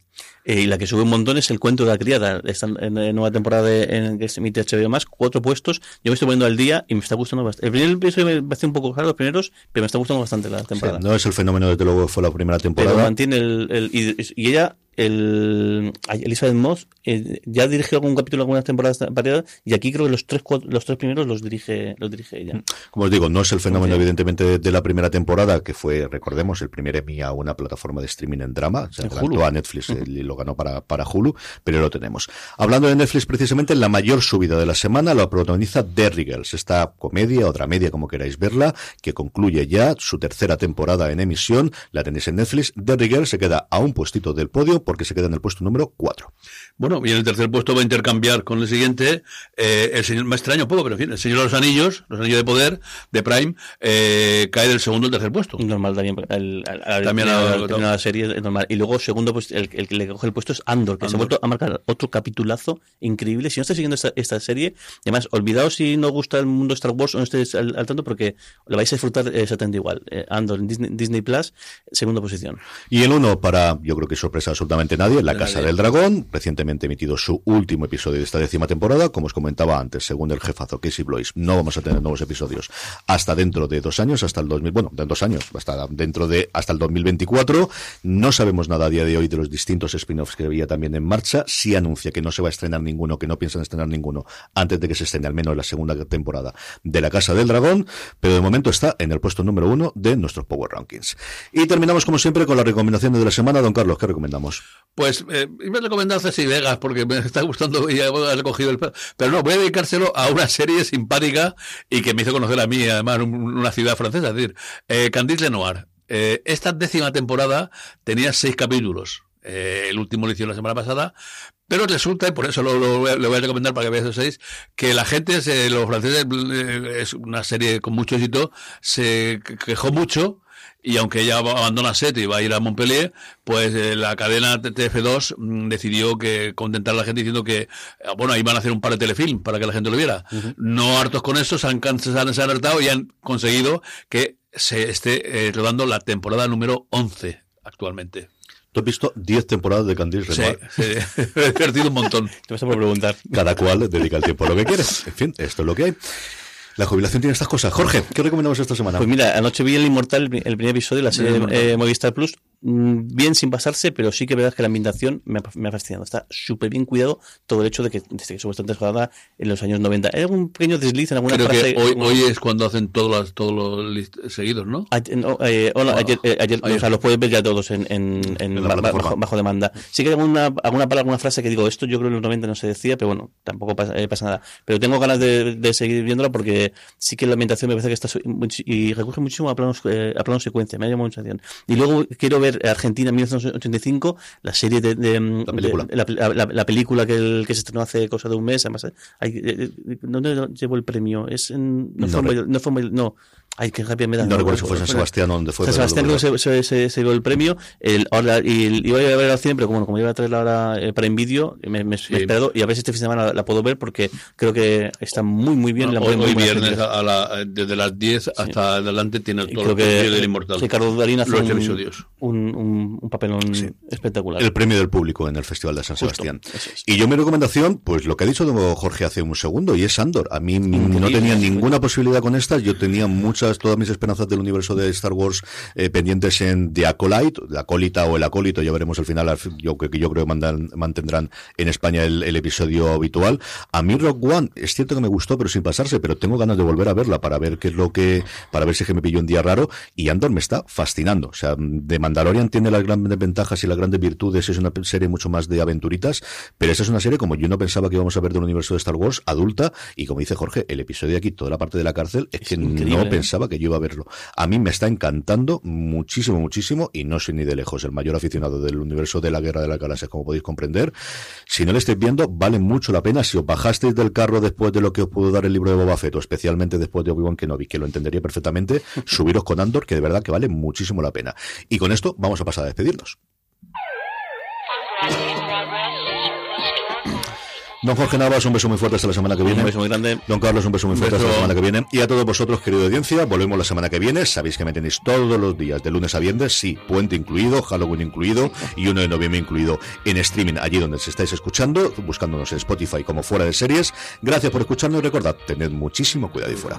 Eh, y la que sube un montón es el cuento de la criada. Esta en, en nueva temporada de, en que se emite HBO más, cuatro puestos. Yo me estoy poniendo al día y me está gustando bastante. El primer episodio me parece un poco raro los primeros, pero me está gustando bastante la temporada. Sí, no es el fenómeno desde luego fue la primera temporada. Pero mantiene el, el y, y, ella el Elizabeth Moss eh, ya dirigió algún capítulo algunas temporadas pasadas y aquí creo que los tres los tres primeros los dirige los dirige ella. Como os digo no es el fenómeno evidentemente de, de, la primera temporada que fue recordemos el primer Emmy a una plataforma de streaming en drama se adelantó a Netflix uh -huh. y lo ganó para, para Hulu pero lo tenemos. Hablando de Netflix precisamente la mayor subida de la semana lo protagoniza Derry Girls esta comedia o dramedia como queráis verla que concluye ya su tercera temporada en emisión. La tenéis en Netflix. Derry Girls se queda a un puestito del podio porque se queda en el puesto número 4. Bueno, y en el tercer puesto va a intercambiar con el siguiente, eh, el señor, me extraño un poco, pero en fin, el señor de los anillos, los anillos de poder, de Prime, eh, cae del segundo al tercer puesto. Normal también, el, el, también la, la, la serie es normal. Y luego, segundo, pues el, el, que le coge el puesto es Andor, que Andor. se ha vuelto a marcar otro capitulazo increíble. Si no estáis siguiendo esta, esta serie, además, olvidaos si no gusta el mundo Star Wars o no estéis al, al tanto, porque lo vais a disfrutar exactamente igual. Eh, Andor en Disney, Disney Plus, segunda posición. Y el uno para, yo creo que sorpresa absolutamente nadie, La Casa del Dragón, recientemente emitido su último episodio de esta décima temporada, como os comentaba antes, según el jefazo Casey Blois, no vamos a tener nuevos episodios hasta dentro de dos años, hasta el 2000, bueno, de dos años, hasta dentro de, hasta el 2024. No sabemos nada a día de hoy de los distintos spin-offs que había también en marcha. Sí anuncia que no se va a estrenar ninguno, que no piensan estrenar ninguno antes de que se estrene al menos la segunda temporada de La Casa del Dragón, pero de momento está en el puesto número uno de nuestros Power Rankings. Y terminamos como siempre con las recomendaciones de la semana. Don Carlos, ¿qué recomendamos? Pues eh, iba a recomendar Ceci Vegas porque me está gustando y he recogido el pero no, voy a dedicárselo a una serie simpática y que me hizo conocer a mí, además, una ciudad francesa, es decir, eh, Candice Lenoir. Eh, esta décima temporada tenía seis capítulos. Eh, el último lo hicieron la semana pasada, pero resulta, y por eso lo, voy a recomendar para que veáis esos seis, que la gente, se, los franceses, eh, es una serie con mucho éxito, se quejó mucho y aunque ella abandona Set y va a ir a Montpellier, pues eh, la cadena TF2 mm, decidió que contentar a la gente diciendo que, bueno, iban a hacer un par de telefilm para que la gente lo viera. Uh -huh. No hartos con eso, se han, se han, se han hartado y han conseguido que se esté eh, rodando la temporada número 11 actualmente. Tú has visto 10 temporadas de Candice Renoir. Sí, sí. he perdido un montón. Te vas a preguntar. Cada cual dedica el tiempo a lo que quiere. En fin, esto es lo que hay. La jubilación tiene estas cosas. Jorge, ¿qué recomendamos esta semana? Pues mira, anoche vi El Inmortal, el primer episodio de la serie de eh, Movistar Plus. Mm, bien sin pasarse, pero sí que verdad que la ambientación me ha, me ha fascinado. Está súper bien cuidado todo el hecho de que desde que supuestamente jugada en los años 90. Hay algún pequeño desliz en alguna Creo frase. Que hoy, hoy es cuando hacen todos los, todos los seguidos, ¿no? Ayer, no, eh, bueno, ayer, eh, ayer, ayer, o sea, los puedes ver ya todos en, en, en, bajo, bajo, demanda. Sí que hay alguna, alguna palabra, alguna frase que digo, esto yo creo que en los 90 no se decía, pero bueno, tampoco pasa, eh, pasa nada. Pero tengo ganas de, de, seguir viéndola porque sí que la ambientación me parece que está y recurre muchísimo a planos, eh, a planos secuencia, me ha llamado mucha atención. Y luego quiero ver ver Argentina 1985, la serie de, de- La película. de- la, la- la película que, el- que se estrenó hace cosa de un mes, además, hay, eh, eh, ¿dónde llevó el premio? Es en, no, No fue re- no, fue Valladolid- no. Ay, qué rápida me da. No recuerdo si fue San Sebastián donde fue. San Sebastián no creo que se, se, se- llevó el premio. El, ahora, y, el- iba a ver al cine, pero como, como iba a traerla ahora eh, para en vídeo, me, me, me he esperado y a ver si este fin de semana la, la puedo ver porque creo que está muy, muy bien. la hoy, ponen muy hoy buenas viernes a la, desde las 10 hasta adelante tiene todo creo el que del Inmortal. Ricardo Darín hace un, episodios. Un, un, un papelón espectacular. El premio del público en el Festival de San Justo, Sebastián. es. Y yo mi recomendación, pues lo que ha dicho don Jorge hace un segundo, y es Andor. A mí no tenía ninguna posibilidad con esta, yo tenía muchas, todas mis esperanzas del universo de Star Wars eh, pendientes en The Acolyte, la acólita o el acólito, ya veremos al final, al fin- yo, que yo creo que mandan- mantendrán en España el, el episodio habitual. A mí Rock One, es cierto que me gustó, pero sin pasarse, pero tengo ganas de volver a verla para ver qué es lo que, para ver si es que me pilló un día raro, y Andor me está fascinando. O sea, de Mandalorian tiene las grandes ventajas y las grandes virtudes, es una serie mucho más de aventuritas, pero esa es una serie como yo no pensaba que íbamos a ver del universo de Star Wars, adulta, y como dice Jorge, el episodio de aquí, toda la parte de la cárcel, es, que no ¿eh? pensaba que yo iba a verlo. A mí me está encantando muchísimo, muchísimo, y no soy ni de lejos el mayor aficionado del universo de la Guerra de las Galaxias, como podéis comprender. Si no lo estáis viendo, vale mucho la pena. Si os bajasteis del carro después de lo que os pudo dar el libro de Boba Fett, o especialmente después de Obi-Wan Kenobi, que lo entendería perfectamente, subiros con Andor, que de verdad que vale muchísimo la pena. Y con esto vamos a pasar a despedirnos. Don Jorge Navas, un beso muy fuerte hasta la semana que viene. Un beso muy grande. Don Carlos, un beso muy fuerte beso. hasta la semana que viene. Y a todos vosotros, querida audiencia, volvemos la semana que viene. Sabéis que me tenéis todos los días, de lunes a viernes, sí, puente incluido, Halloween incluido y 1 de noviembre incluido en streaming, allí donde se estáis escuchando, buscándonos en Spotify como fuera de series. Gracias por escucharnos y recordad, tened muchísimo cuidado y fuera.